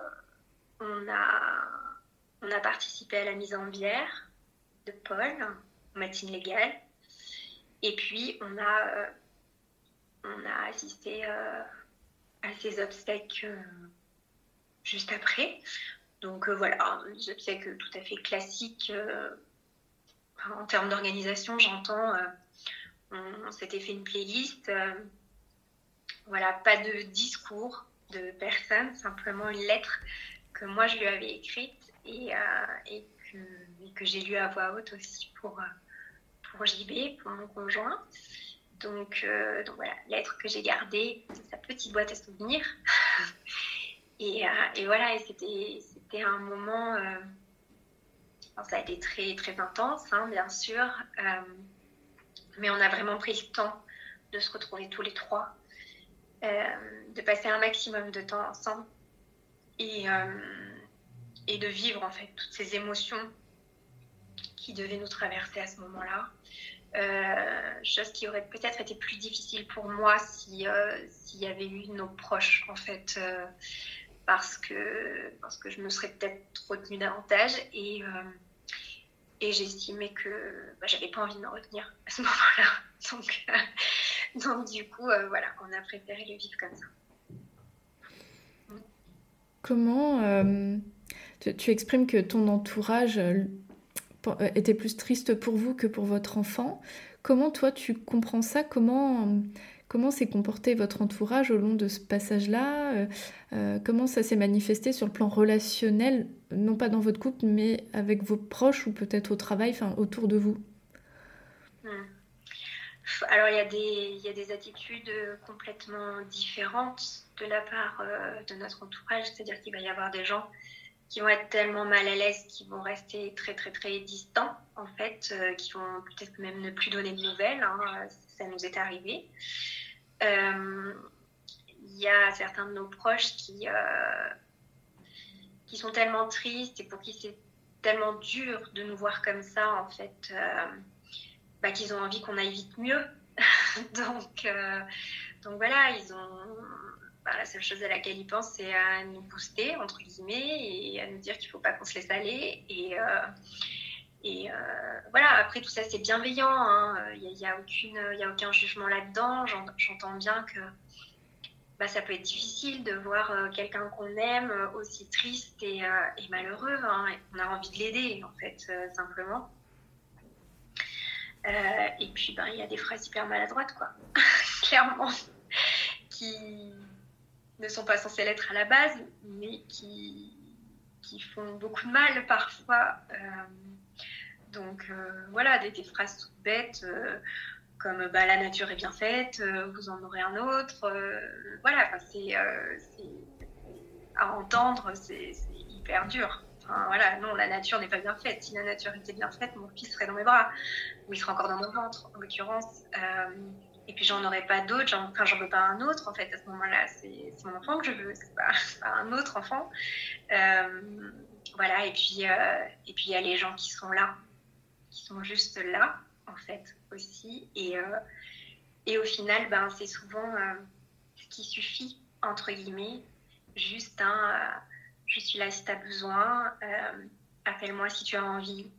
on, a, on a participé à la mise en bière de Paul, en matinée légale. Et puis, on a, euh, on a assisté à ces obsèques juste après. Donc, voilà, des obsèques tout à fait classiques. en termes d'organisation, j'entends on, s'était fait une playlist. Euh, voilà, pas de discours de personne, simplement une lettre que moi je lui avais écrite et, euh, que, j'ai lu à voix haute aussi pour, euh, pour JB, pour mon conjoint. Donc, donc voilà, lettre que j'ai gardée, sa petite boîte à souvenirs. [laughs] et, et, voilà, et c'était un moment, ça a été très, très intense, hein, bien sûr. Mais on a vraiment pris le temps de se retrouver tous les trois, euh, de passer un maximum de temps ensemble et, euh, et de vivre en fait toutes ces émotions qui devaient nous traverser à ce moment-là. Euh, chose qui aurait peut-être été plus difficile pour moi s'il y avait eu nos proches en fait parce que parce que je me serais peut-être retenue davantage et et j'estimais que bah, j'avais pas envie de me retenir à ce [laughs] moment-là. Donc, euh, donc du coup, euh, voilà, on a préféré le vivre comme ça. Comment euh, tu, exprimes que ton entourage était plus triste pour vous que pour votre enfant. Comment toi tu comprends ça? Comment Comment s'est comporté votre entourage au long de ce passage-là? Euh, euh, Comment ça s'est manifesté sur le plan relationnel, non pas dans votre couple, mais avec vos proches ou peut-être au travail, enfin autour de vous? Hmm. Alors il y, y a des attitudes complètement différentes de la part euh, de notre entourage, c'est-à-dire qu'il va y avoir des gens qui vont être tellement mal à l'aise qu'ils vont rester très très très distants en fait, qui vont peut-être même ne plus donner de nouvelles. Hein, ça nous est arrivé. Euh, il y a certains de nos proches qui, qui sont tellement tristes et pour qui c'est tellement dur de nous voir comme ça, en fait, bah, qu'ils ont envie qu'on aille vite mieux. [laughs] donc, donc voilà, ils ont bah, la seule chose à laquelle ils pensent, c'est à nous booster, entre guillemets, et à nous dire qu'il ne faut pas qu'on se laisse aller. Et, euh, euh, voilà, après tout ça, c'est bienveillant. Hein. Il n'y a, aucun jugement là-dedans. J'entends bien que bah, ça peut être difficile de voir euh, quelqu'un qu'on aime aussi triste et, malheureux. Hein. On a envie de l'aider, en fait, simplement. et puis, ben, il y a des phrases hyper maladroites, quoi. [laughs] Clairement. qui, ne sont pas censés l'être à la base, mais qui, qui font beaucoup de mal parfois. Euh, donc euh, voilà, des, phrases toutes bêtes euh, comme bah, la nature est bien faite, vous en aurez un autre. voilà, c'est à entendre, c'est hyper dur. voilà, non, la nature n'est pas bien faite. Si la nature était bien faite, mon fils serait dans mes bras, ou il serait encore dans mon ventre, en l'occurrence et puis j'en aurais pas d'autres, enfin j'en veux pas un autre en fait à ce moment-là, c'est mon enfant que je veux, c'est [laughs] pas, un autre enfant. Euh, voilà, et puis euh, et puis il y a les gens qui sont là, qui sont juste là en fait aussi, et, euh, et au final, ben, c'est souvent ce qui suffit entre guillemets, juste un je suis là si tu as besoin, appelle-moi si tu as envie,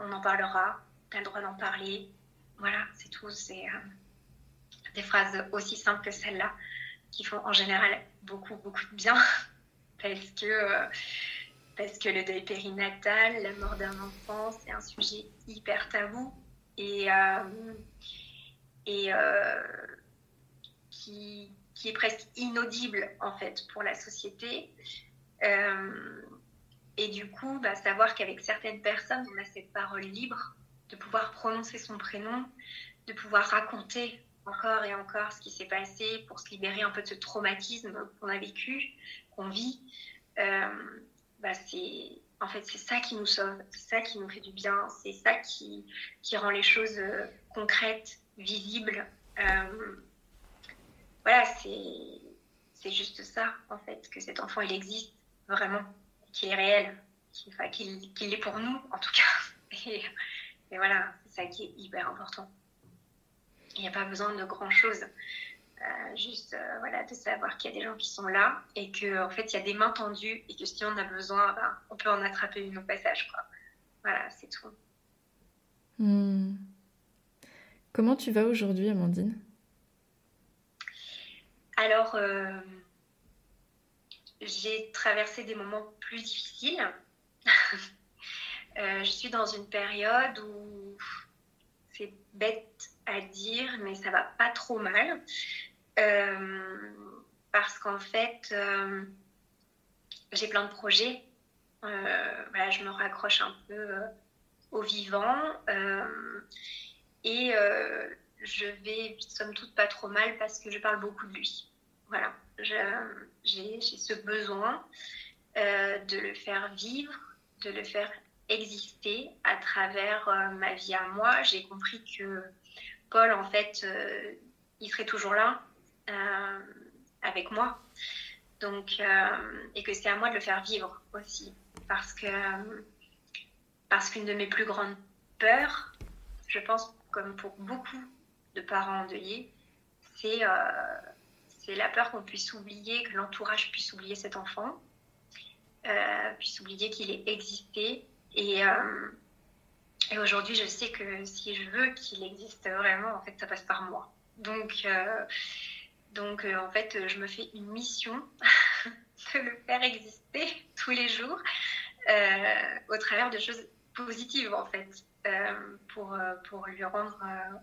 on en parlera, tu as le droit d'en parler, voilà, c'est tout, c'est des phrases aussi simples que celle-là, qui font en général beaucoup, beaucoup de bien, [laughs] parce que, euh, parce que le deuil périnatal, la mort d'un enfant, c'est un sujet hyper tabou et, euh, et euh, qui, qui, est presque inaudible en fait pour la société. et du coup, bah, savoir qu'avec certaines personnes, on a cette parole libre de pouvoir prononcer son prénom, de pouvoir raconter encore et encore ce qui s'est passé pour se libérer un peu de ce traumatisme qu'on a vécu, qu'on vit, euh, bah c'est en fait c'est ça qui nous sauve, c'est ça qui nous fait du bien, c'est ça qui, qui rend les choses euh, concrètes, visibles. Euh, voilà, c'est juste ça en fait que cet enfant il existe vraiment, qu'il est réel, qu'il est pour nous en tout cas. [laughs] Et voilà, c'est ça qui est hyper important. Il n'y a pas besoin de grand-chose. Euh, juste euh, voilà, de savoir qu'il y a des gens qui sont là et qu'en en fait il y a des mains tendues et que si on a besoin, ben, on peut en attraper une au passage. Quoi. Voilà, c'est tout. Hmm. Comment tu vas aujourd'hui, Amandine? Alors, euh, j'ai traversé des moments plus difficiles. [laughs] je suis dans une période où c'est bête à dire, mais ça va pas trop mal. Euh, parce qu'en fait, euh, j'ai plein de projets. Euh, voilà, je me raccroche un peu au vivant. et je vais, somme toute, pas trop mal parce que je parle beaucoup de lui. Voilà, j'ai ce besoin de le faire vivre, de le faire exister à travers ma vie à moi. J'ai compris que En fait, euh, il serait toujours là euh, avec moi. Donc, euh, et que c'est à moi de le faire vivre aussi. Parce que parce qu'une de mes plus grandes peurs, je pense, comme pour beaucoup de parents endeuillés, c'est c'est la peur qu'on puisse oublier, que l'entourage puisse oublier cet enfant, puisse oublier qu'il ait existé. Et, et aujourd'hui, je sais que si je veux qu'il existe vraiment, en fait, ça passe par moi. Donc, euh, donc euh, en fait, je me fais une mission [laughs] de le faire exister tous les jours euh, au travers de choses positives, en fait, pour, pour lui rendre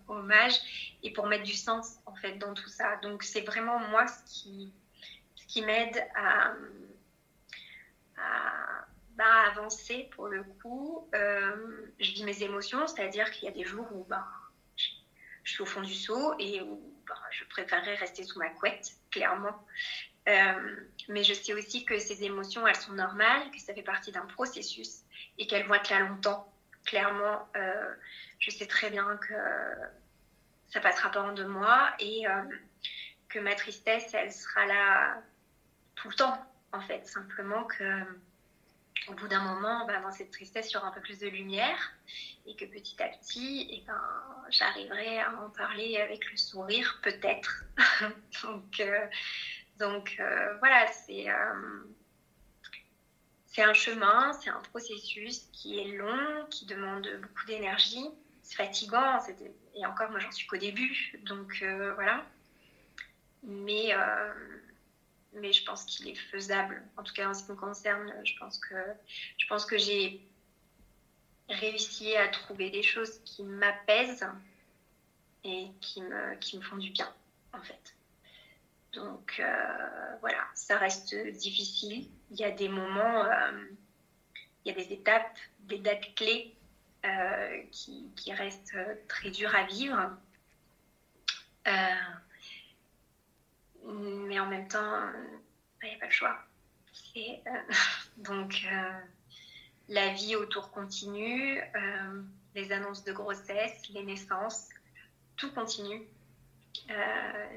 hommage et pour mettre du sens, en fait, dans tout ça. Donc, c'est vraiment moi ce qui, ce qui m'aide à, à avancer pour le coup. Euh, je vis mes émotions, c'est-à-dire qu'il y a des jours où bah, je, suis au fond du seau et où bah, je préférerais rester sous ma couette, clairement. Euh, mais je sais aussi que ces émotions, elles sont normales, que ça fait partie d'un processus et qu'elles vont être là longtemps. Clairement, euh, je sais très bien que ça passera pas en deux mois et que ma tristesse, elle sera là tout le temps, en fait. Simplement que au bout d'un moment, ben, dans cette tristesse, il y aura un peu plus de lumière et que petit à petit, et eh ben, j'arriverai à en parler avec le sourire, peut-être. [laughs] donc, euh, donc euh, voilà, c'est euh, c'est un chemin, c'est un processus qui est long, qui demande beaucoup d'énergie. C'est fatigant, et encore, moi, j'en suis qu'au début. Donc voilà. Mais mais je pense qu'il est faisable. En tout cas, en ce qui me concerne, je pense que, je pense que j'ai réussi à trouver des choses qui m'apaisent et qui me, qui me font du bien, en fait. Donc euh, voilà, ça reste difficile. Il y a des moments, euh, il y a des étapes, des dates clés euh, qui, qui, restent très dures à vivre mais en même temps, il n'y a pas le choix. Euh, [laughs] donc, euh, la vie autour continue, euh, les annonces de grossesse, les naissances, tout continue.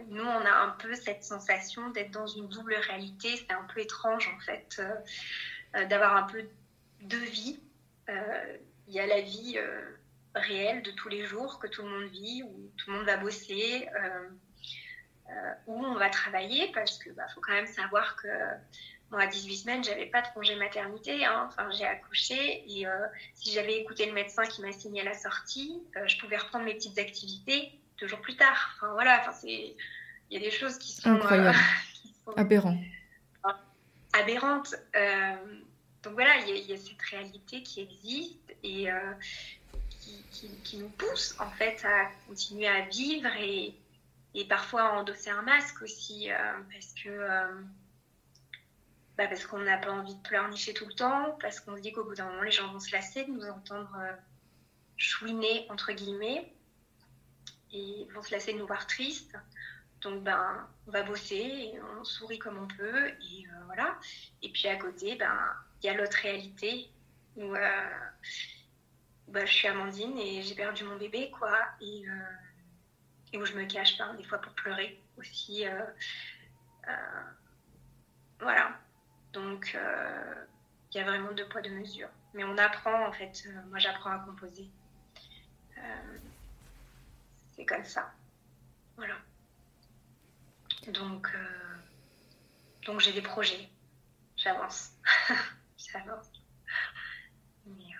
nous, on a un peu cette sensation d'être dans une double réalité. C'est un peu étrange, en fait, d'avoir un peu deux vies. Il y a la vie réelle de tous les jours que tout le monde vit, où tout le monde va bosser, euh, où on va travailler parce que bah, faut quand même savoir que moi à 18 semaines j'avais pas de congé maternité hein. enfin j'ai accouché et euh, si j'avais écouté le médecin qui m'a signé la sortie euh, je pouvais reprendre mes petites activités deux jours plus tard. Enfin voilà enfin c'est il y a des choses qui sont, [laughs] aberrantes. Aberrantes donc voilà il y, y, a cette réalité qui existe et qui, qui, qui, nous pousse en fait à continuer à vivre et et parfois endosser un masque aussi euh, parce que euh, bah parce qu'on n'a pas envie de pleurnicher tout le temps, parce qu'on se dit qu'au bout d'un moment les gens vont se lasser de nous entendre euh, chouiner entre guillemets et vont se lasser de nous voir tristes. Donc ben on va bosser, on sourit comme on peut et voilà. Et puis à côté ben il y a l'autre réalité où bah, je suis Amandine et j'ai perdu mon bébé quoi et où je me cache pas, des fois pour pleurer aussi. Euh, euh, voilà. Donc, euh, il y a vraiment deux poids, deux mesures. Mais on apprend, en fait. moi, j'apprends à composer. c'est comme ça. Voilà. Donc, donc j'ai des projets. J'avance. [laughs] J'avance. Mais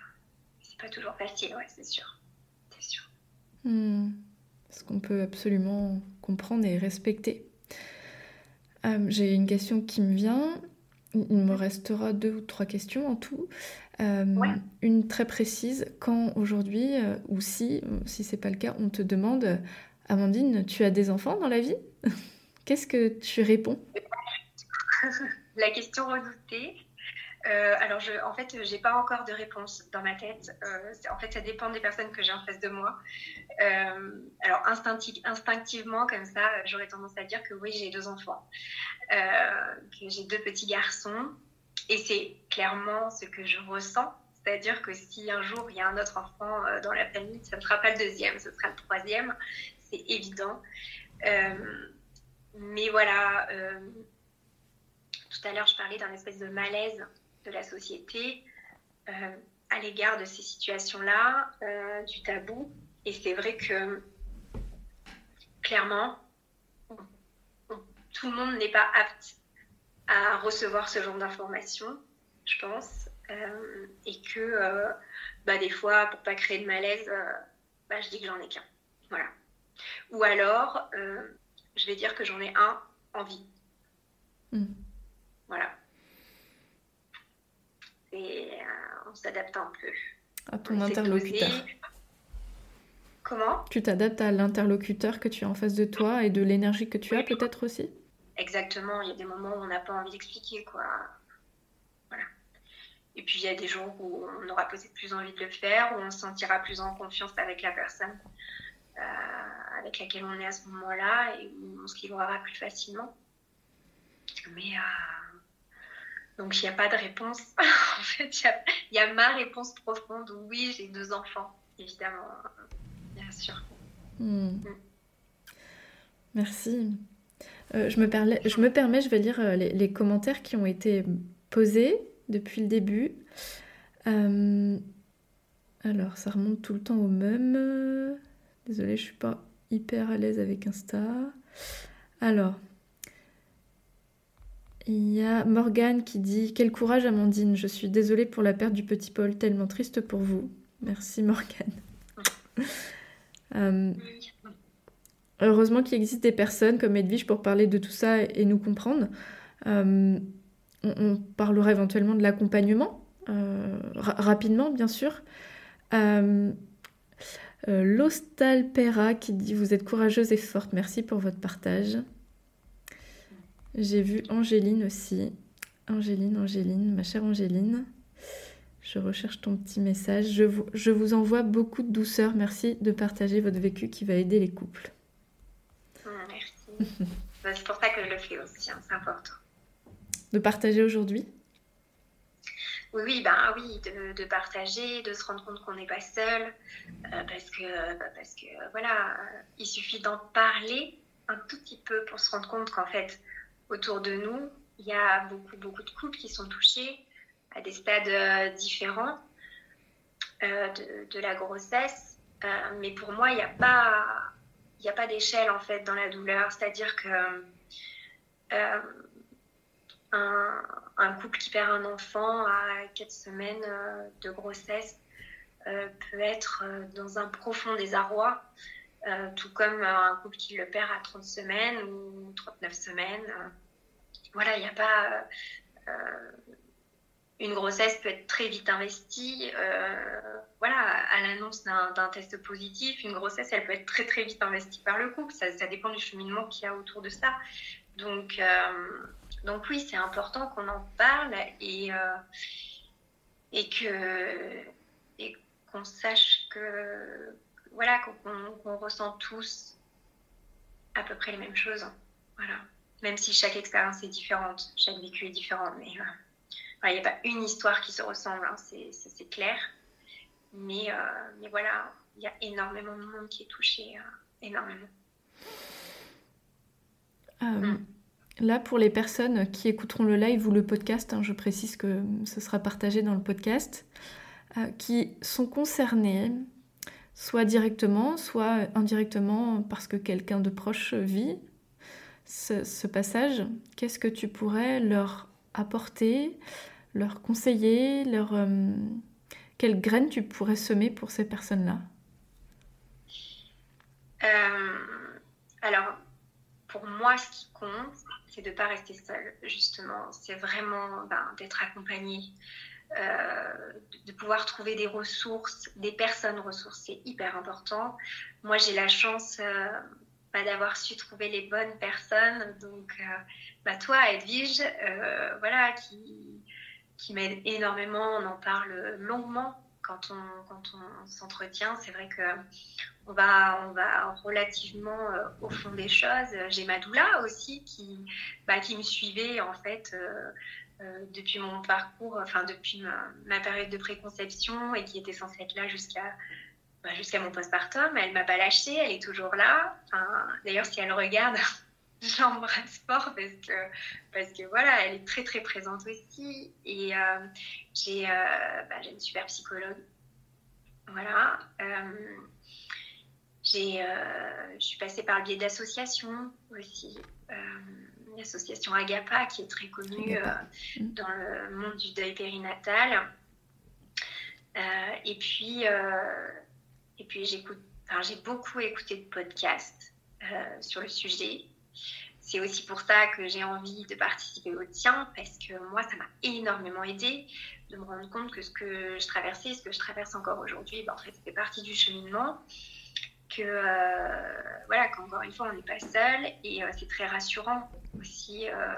c'est pas toujours facile, ouais, c'est sûr. C'est sûr. Hmm ce qu'on peut absolument comprendre et respecter. Euh, j'ai une question qui me vient. Il me restera deux ou trois questions en tout. Euh, une très précise. Quand aujourd'hui, euh, ou si, si c'est pas le cas, on te demande, Amandine, tu as des enfants dans la vie? [laughs] Qu'est-ce que tu réponds? [laughs] La question redoutée. Euh, alors, en fait, j'ai pas encore de réponse dans ma tête. Euh, en fait, ça dépend des personnes que j'ai en face de moi. Euh, alors, instinctivement, comme ça, j'aurais tendance à dire que oui, j'ai deux enfants, que j'ai deux petits garçons, et c'est clairement ce que je ressens. C'est-à-dire que si un jour il y a un autre enfant dans la famille, ça ne sera pas le deuxième, ce sera le troisième, c'est évident. mais voilà, tout à l'heure, je parlais d'un espèce de malaise de la société euh, à l'égard de ces situations-là, euh, du tabou. Et c'est vrai que, clairement, tout le monde n'est pas apte à recevoir ce genre d'informations, je pense. Euh, et que, bah, des fois, pour pas créer de malaise, bah, je dis que j'en ai qu'un. Voilà. Ou alors, je vais dire que j'en ai un en vie. Mm. Voilà et euh, on s'adapte un peu. À ton interlocuteur. Comment? Tu t'adaptes à l'interlocuteur que tu as en face de toi et de l'énergie que tu as peut-être aussi? Exactement, il y a des moments où on n'a pas envie d'expliquer quoi. Voilà. Et puis il y a des jours où on aura peut-être plus envie de le faire, où on se sentira plus en confiance avec la personne euh, avec laquelle on est à ce moment-là et où on se livrera plus facilement. Mais euh, donc, il n'y a pas de réponse. [laughs] en fait, il y, a ma réponse profonde. Oui, j'ai deux enfants, évidemment, bien sûr. Hmm. Hmm. Merci. je, me je me permets, je vais lire les, les, commentaires qui ont été posés depuis le début. alors, ça remonte tout le temps au même. Désolée, je suis pas hyper à l'aise avec Insta. Alors, il y a Morgane qui dit Quel courage, Amandine. Je suis désolée pour la perte du petit Paul, tellement triste pour vous. Merci, Morgane. [laughs] Euh, heureusement qu'il existe des personnes comme Edwige pour parler de tout ça et nous comprendre. Euh, on, parlera éventuellement de l'accompagnement, euh, rapidement, bien sûr. L'Ostalpera qui dit Vous êtes courageuse et forte. Merci pour votre partage. J'ai vu Angéline aussi. Angéline, Angéline, ma chère Angéline. Je recherche ton petit message. Je vous, je vous envoie beaucoup de douceur. Merci de partager votre vécu qui va aider les couples. Ah, merci. [laughs] Bah, c'est pour ça que je le fais aussi, hein, c'est important. De partager aujourd'hui? Oui, oui, ben, oui de, de, partager, de se rendre compte qu'on n'est pas seul, euh, parce que, bah, parce que voilà, il suffit d'en parler un tout petit peu pour se rendre compte qu'en fait, autour de nous, il y a beaucoup, beaucoup de couples qui sont touchés à des stades euh, différents euh, de, la grossesse. Euh, mais pour moi, il n'y a pas, d'échelle en fait dans la douleur. C'est-à-dire que un, couple qui perd un enfant à 4 semaines de grossesse peut être dans un profond désarroi. Tout comme un couple qui le perd à 30 semaines ou 39 semaines. voilà, il n'y a pas une grossesse peut être très vite investie. Euh, voilà, à l'annonce d'un test positif, une grossesse, elle peut être très très vite investie par le couple. Ça, dépend du cheminement qu'il y a autour de ça. Donc, euh, donc oui, c'est important qu'on en parle et, euh, et que et qu'on sache que voilà qu'on ressent tous à peu près les mêmes choses. Voilà, même si chaque expérience est différente, chaque vécu est différent, mais il n'y a pas une histoire qui se ressemble, hein, c'est clair. Mais, euh, mais voilà, il y a énormément de monde qui est touché, euh, énormément. Euh, mm. Là, pour les personnes qui écouteront le live ou le podcast, hein, je précise que ce sera partagé dans le podcast, qui sont concernées, soit directement, soit indirectement, parce que quelqu'un de proche vit ce, passage, qu'est-ce que tu pourrais leur apporter leur conseiller, leur, euh, quelles graines tu pourrais semer pour ces personnes-là? Euh, Alors, pour moi, ce qui compte, c'est de ne pas rester seule, justement. C'est vraiment ben, d'être accompagnée, de pouvoir trouver des ressources, des personnes ressources, c'est hyper important. Moi, j'ai la chance bah, d'avoir su trouver les bonnes personnes. Donc, bah, toi, Edwige, voilà, qui qui m'aide énormément. On en parle longuement quand on, quand on s'entretient. C'est vrai que on va, on va relativement euh, au fond des choses. J'ai ma doula aussi qui, bah, qui me suivait en fait euh, euh, depuis mon parcours, enfin depuis ma, période de préconception et qui était censée être là jusqu'à bah, jusqu'à mon postpartum. Elle m'a pas lâchée, elle est toujours là. D'ailleurs, si elle regarde, [laughs] j'embrasse fort parce que, parce que voilà, elle est très très présente aussi. Et euh, j'ai euh, bah, une super psychologue. Voilà. Euh, je suis passée par le biais d'associations aussi. L'association Agapa qui est très connue mm. dans le monde du deuil périnatal. et puis, et puis j'écoute, j'ai beaucoup écouté de podcasts sur le sujet c'est aussi pour ça que j'ai envie de participer au tien, parce que moi, ça m'a énormément aidé de me rendre compte que ce que je traversais, ce que je traverse encore aujourd'hui, ben, en fait, c'était partie du cheminement. Que, euh, voilà, qu'encore une fois, on n'est pas seul. Et euh, c'est très rassurant aussi euh,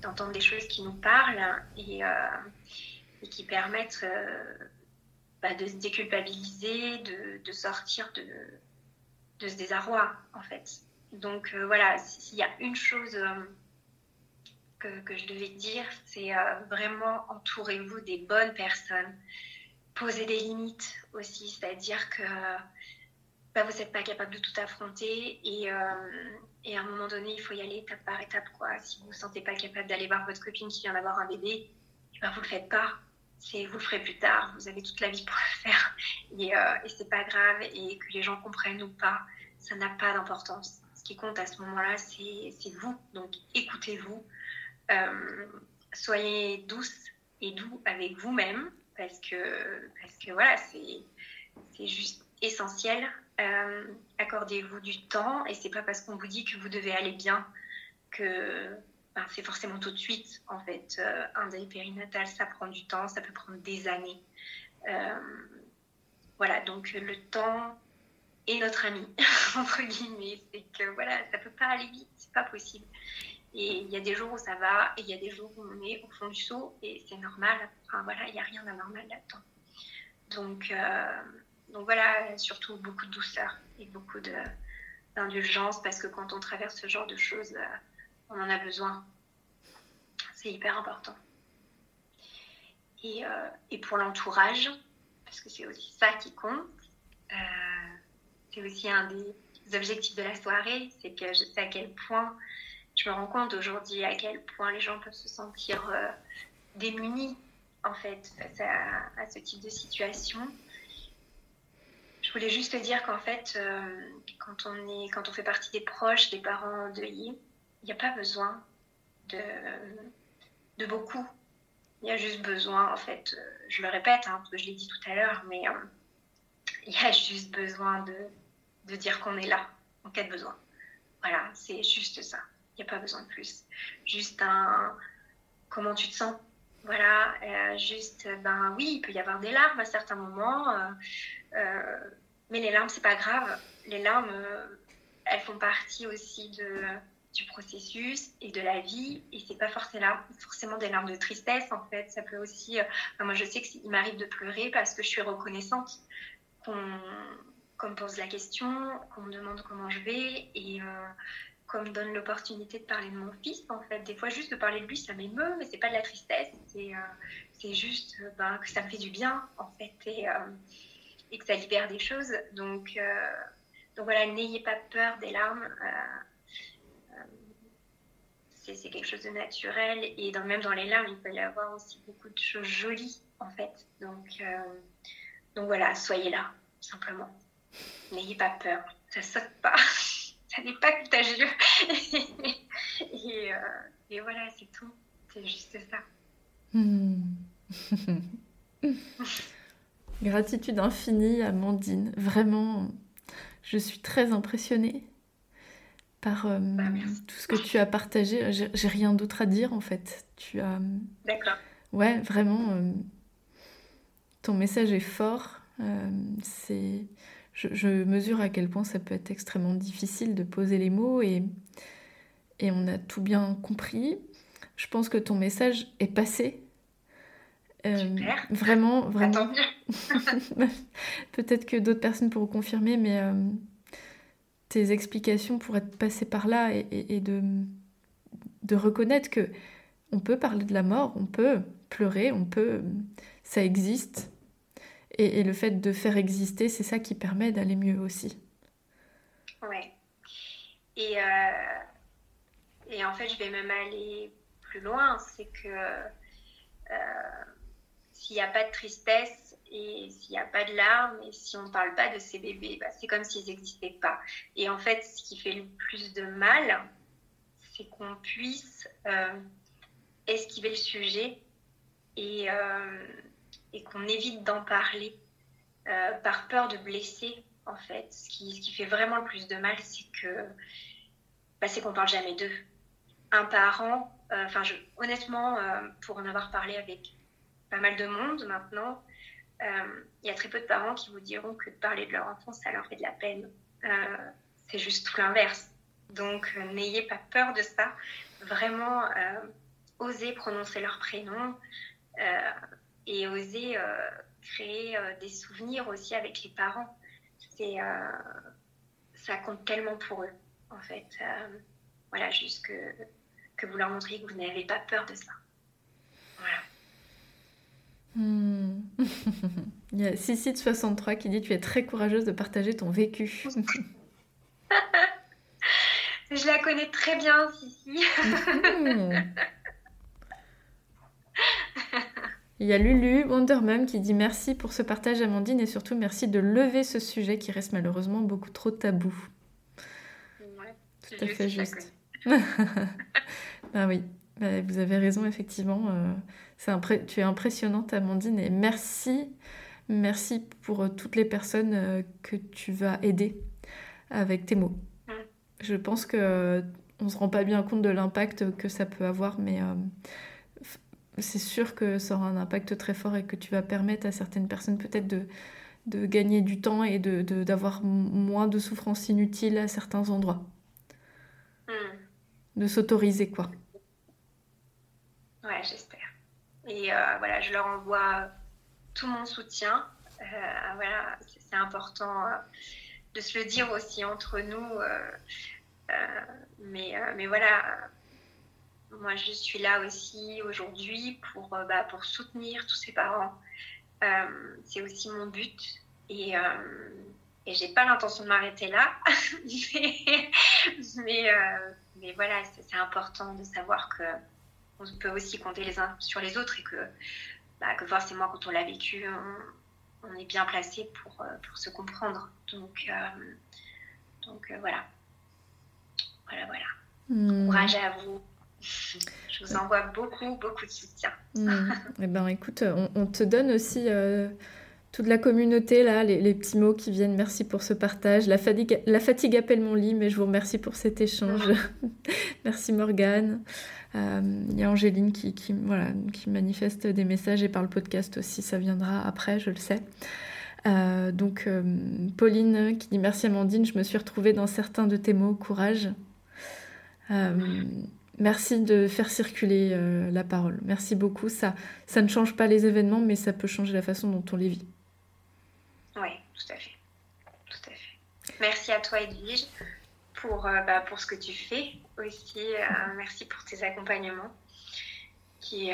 d'entendre des choses qui nous parlent et, qui permettent bah, de se déculpabiliser, de, sortir de, ce désarroi, en fait. Donc euh, voilà, s'il y a une chose euh, que, je devais dire, c'est euh, vraiment entourez-vous des bonnes personnes. Posez des limites aussi, c'est-à-dire que bah, vous n'êtes pas capable de tout affronter et, et, à un moment donné, il faut y aller étape par étape. Quoi. Si vous ne vous sentez pas capable d'aller voir votre copine qui vient d'avoir un bébé, bah, vous ne le faites pas. Vous le ferez plus tard, vous avez toute la vie pour le faire et, et c'est pas grave et que les gens comprennent ou pas, ça n'a pas d'importance. Ce qui compte à ce moment-là, c'est, vous. Donc écoutez-vous, euh, soyez douce et doux avec vous-même parce que, parce que voilà, c'est juste essentiel. Euh, accordez-vous du temps et c'est pas parce qu'on vous dit que vous devez aller bien que ben, c'est forcément tout de suite. En fait, euh, un deuil périnatal, ça prend du temps, ça peut prendre des années. voilà, donc le temps est notre ami, [laughs] entre guillemets. C'est que voilà, ça peut pas aller vite, c'est pas possible. Et il y a des jours où ça va, et il y a des jours où on est au fond du saut, et c'est normal. Enfin voilà, il n'y a rien d'anormal là-dedans. Donc, euh, donc voilà, surtout beaucoup de douceur et beaucoup d'indulgence, parce que quand on traverse ce genre de choses, euh, on en a besoin. C'est hyper important. Et, euh, et pour l'entourage, parce que c'est aussi ça qui compte, c'est aussi un des objectifs de la soirée, c'est que je sais à quel point je me rends compte aujourd'hui à quel point les gens peuvent se sentir euh, démunis en fait face à, ce type de situation. Je voulais juste dire qu'en fait, euh, quand, on est, quand on fait partie des proches, des parents endeuillés, il n'y a pas besoin de, de beaucoup. Il y a juste besoin, en fait, euh, je le répète, hein, parce que je l'ai dit tout à l'heure, mais [laughs] il y a juste besoin de, de dire qu'on est là en cas de besoin. Voilà, c'est juste ça. Il n'y a pas besoin de plus. Juste un comment tu te sens? Voilà, euh, juste, ben oui, il peut y avoir des larmes à certains moments, euh, euh, mais les larmes, c'est pas grave. Les larmes, elles font partie aussi de, du processus et de la vie, et c'est pas forcément, des larmes de tristesse en fait. Ça peut aussi, moi je sais qu'il m'arrive de pleurer parce que je suis reconnaissante qu'on me pose la question, qu'on me demande comment je vais et euh, qu'on me donne l'opportunité de parler de mon fils. En fait, des fois, juste de parler de lui, ça m'émeut, mais c'est pas de la tristesse, c'est euh, juste euh, ben, que ça me fait du bien en fait et, et que ça libère des choses. Donc, donc voilà, n'ayez pas peur des larmes. c'est quelque chose de naturel et même dans les larmes, il peut y avoir aussi beaucoup de choses jolies en fait. Donc, donc voilà, soyez là, simplement. N'ayez pas peur, ça saute pas, [laughs] ça n'est pas contagieux. [laughs] et, euh, et, voilà, c'est tout. C'est juste ça. Hmm. [laughs] Gratitude infinie, Amandine. Vraiment, je suis très impressionnée par euh, bah, tout ce que tu as partagé. J'ai rien d'autre à dire en fait. Tu as. D'accord. Ouais, vraiment. Euh, ton message est fort. c'est je, mesure à quel point ça peut être extrêmement difficile de poser les mots et, et on a tout bien compris. Je pense que ton message est passé. Euh, vraiment, vraiment. [laughs] Peut-être que d'autres personnes pourront confirmer, mais euh, tes explications pourraient être passées par là et, de, de reconnaître que on peut parler de la mort, on peut pleurer, on peut, ça existe, et, le fait de faire exister, c'est ça qui permet d'aller mieux aussi. Ouais. Et, euh, et en fait, je vais même aller plus loin. C'est que euh, s'il n'y a pas de tristesse et s'il n'y a pas de larmes et si on ne parle pas de ces bébés, bah, c'est comme s'ils n'existaient pas. Et en fait, ce qui fait le plus de mal, c'est qu'on puisse euh, esquiver le sujet et et qu'on évite d'en parler euh, par peur de blesser, en fait. Ce qui, fait vraiment le plus de mal, c'est que bah, c'est qu'on parle jamais d'eux. Un parent, euh, enfin, honnêtement, euh, pour en avoir parlé avec pas mal de monde maintenant, il y a très peu de parents qui vous diront que de parler de leur enfant, ça leur fait de la peine. c'est juste tout l'inverse. Donc, n'ayez pas peur de ça. Vraiment, osez prononcer leur prénom et oser euh, créer euh, des souvenirs aussi avec les parents. C'est, euh, ça compte tellement pour eux, en fait. voilà, juste que, que vous leur montriez que vous n'avez pas peur de ça. Hmm. [laughs] Il y a Sissi63 qui dit Tu es très courageuse de partager ton vécu. [laughs] Je la connais très bien, Sissi. Mhm. Il y a Lulu Wondermum qui dit merci pour ce partage Amandine et surtout merci de lever ce sujet qui reste malheureusement beaucoup trop tabou. Ouais, Tout à fait juste. ben [laughs] oui, bah, vous avez raison effectivement. Euh, tu es impressionnante Amandine et merci, merci pour euh, toutes les personnes euh, que tu vas aider avec tes mots. Mm. Je pense que on se rend pas bien compte de l'impact que ça peut avoir, mais c'est sûr que ça aura un impact très fort et que tu vas permettre à certaines personnes peut-être de, de gagner du temps et d'avoir de, moins de souffrance inutile à certains endroits. Hmm. De s'autoriser, quoi. Ouais, j'espère. Et euh, voilà, je leur envoie tout mon soutien. Euh, voilà, c'est important euh, de se le dire aussi entre nous. mais, mais voilà, moi, je suis là aussi aujourd'hui pour, bah, pour soutenir tous ces parents. C'est aussi mon but. Et, euh, et j'ai pas l'intention de m'arrêter là. [laughs] mais, mais, voilà, c'est important de savoir que on peut aussi compter les uns sur les autres et que, bah, que forcément, quand on l'a vécu, on, est bien placé pour, pour se comprendre. Donc, donc voilà. Voilà, voilà. Hmm. Courage à vous. Je vous envoie beaucoup, beaucoup de soutien. Mmh. Eh ben, écoute, on, te donne aussi euh, toute la communauté, là, les, petits mots qui viennent. Merci pour ce partage. La fatigue, la fatigue appelle mon lit, mais je vous remercie pour cet échange. [laughs] Merci Morgane. Euh, il y a Angéline qui, voilà, qui manifeste des messages et par le podcast aussi, ça viendra après, je le sais. Euh, donc Pauline qui dit merci Amandine, je me suis retrouvée dans certains de tes mots, courage. Merci de faire circuler euh, la parole. Merci beaucoup. Ça, ça ne change pas les événements, mais ça peut changer la façon dont on les vit. Oui, tout à fait. Tout à fait. Merci à toi, Edwige, pour, euh, bah, pour ce que tu fais aussi. Euh, merci pour tes accompagnements. Qui,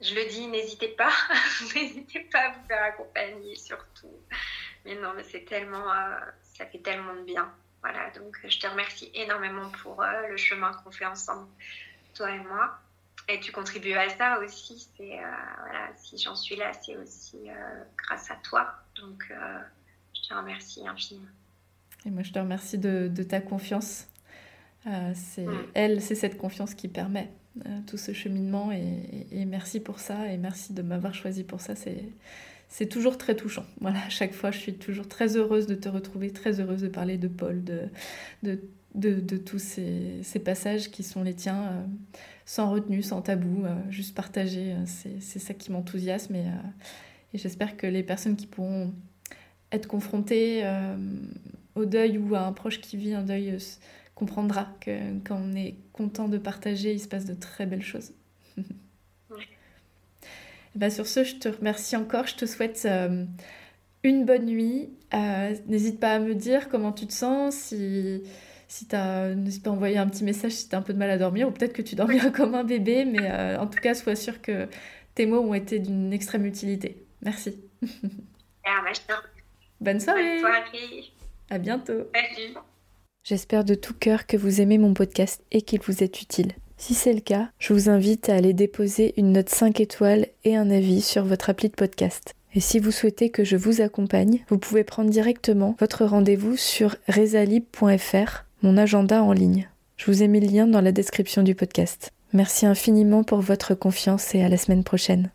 je le dis, n'hésitez pas. [laughs] n'hésitez pas à vous faire accompagner, surtout. Mais non, mais c'est tellement. ça fait tellement de bien. Voilà, donc je te remercie énormément pour euh, le chemin qu'on fait ensemble, toi et moi. Et tu contribues à ça aussi. Euh, voilà, si j'en suis là, c'est aussi euh, grâce à toi. Donc je te remercie infiniment. Et moi, je te remercie de, ta confiance. c'est mm. elle, c'est cette confiance qui permet tout ce cheminement. Et, et, merci pour ça. Et merci de m'avoir choisi pour ça. C'est c'est toujours très touchant. Voilà, à chaque fois, je suis toujours très heureuse de te retrouver, très heureuse de parler de Paul, de, de, de, tous ces, ces, passages qui sont les tiens, euh, sans retenue, sans tabou, euh, juste partagés. Euh, c'est ça qui m'enthousiasme et, et j'espère que les personnes qui pourront être confrontées au deuil ou à un proche qui vit un deuil comprendra que quand on est content de partager, il se passe de très belles choses. [laughs] Bah, sur ce, je te remercie encore. Je te souhaite euh, une bonne nuit. Euh, n'hésite pas à me dire comment tu te sens, si, si n'hésite pas à envoyer un petit message si tu as un peu de mal à dormir, ou peut-être que tu dormiras [laughs] comme un bébé, mais euh, en tout cas, sois sûr que tes mots ont été d'une extrême utilité. Merci. [laughs] Ah, bonne soirée. Bonne soirée. À bientôt. J'espère de tout cœur que vous aimez mon podcast et qu'il vous est utile. Si c'est le cas, je vous invite à aller déposer une note 5 étoiles et un avis sur votre appli de podcast. Et si vous souhaitez que je vous accompagne, vous pouvez prendre directement votre rendez-vous sur resalib.fr, mon agenda en ligne. Je vous ai mis le lien dans la description du podcast. Merci infiniment pour votre confiance et à la semaine prochaine.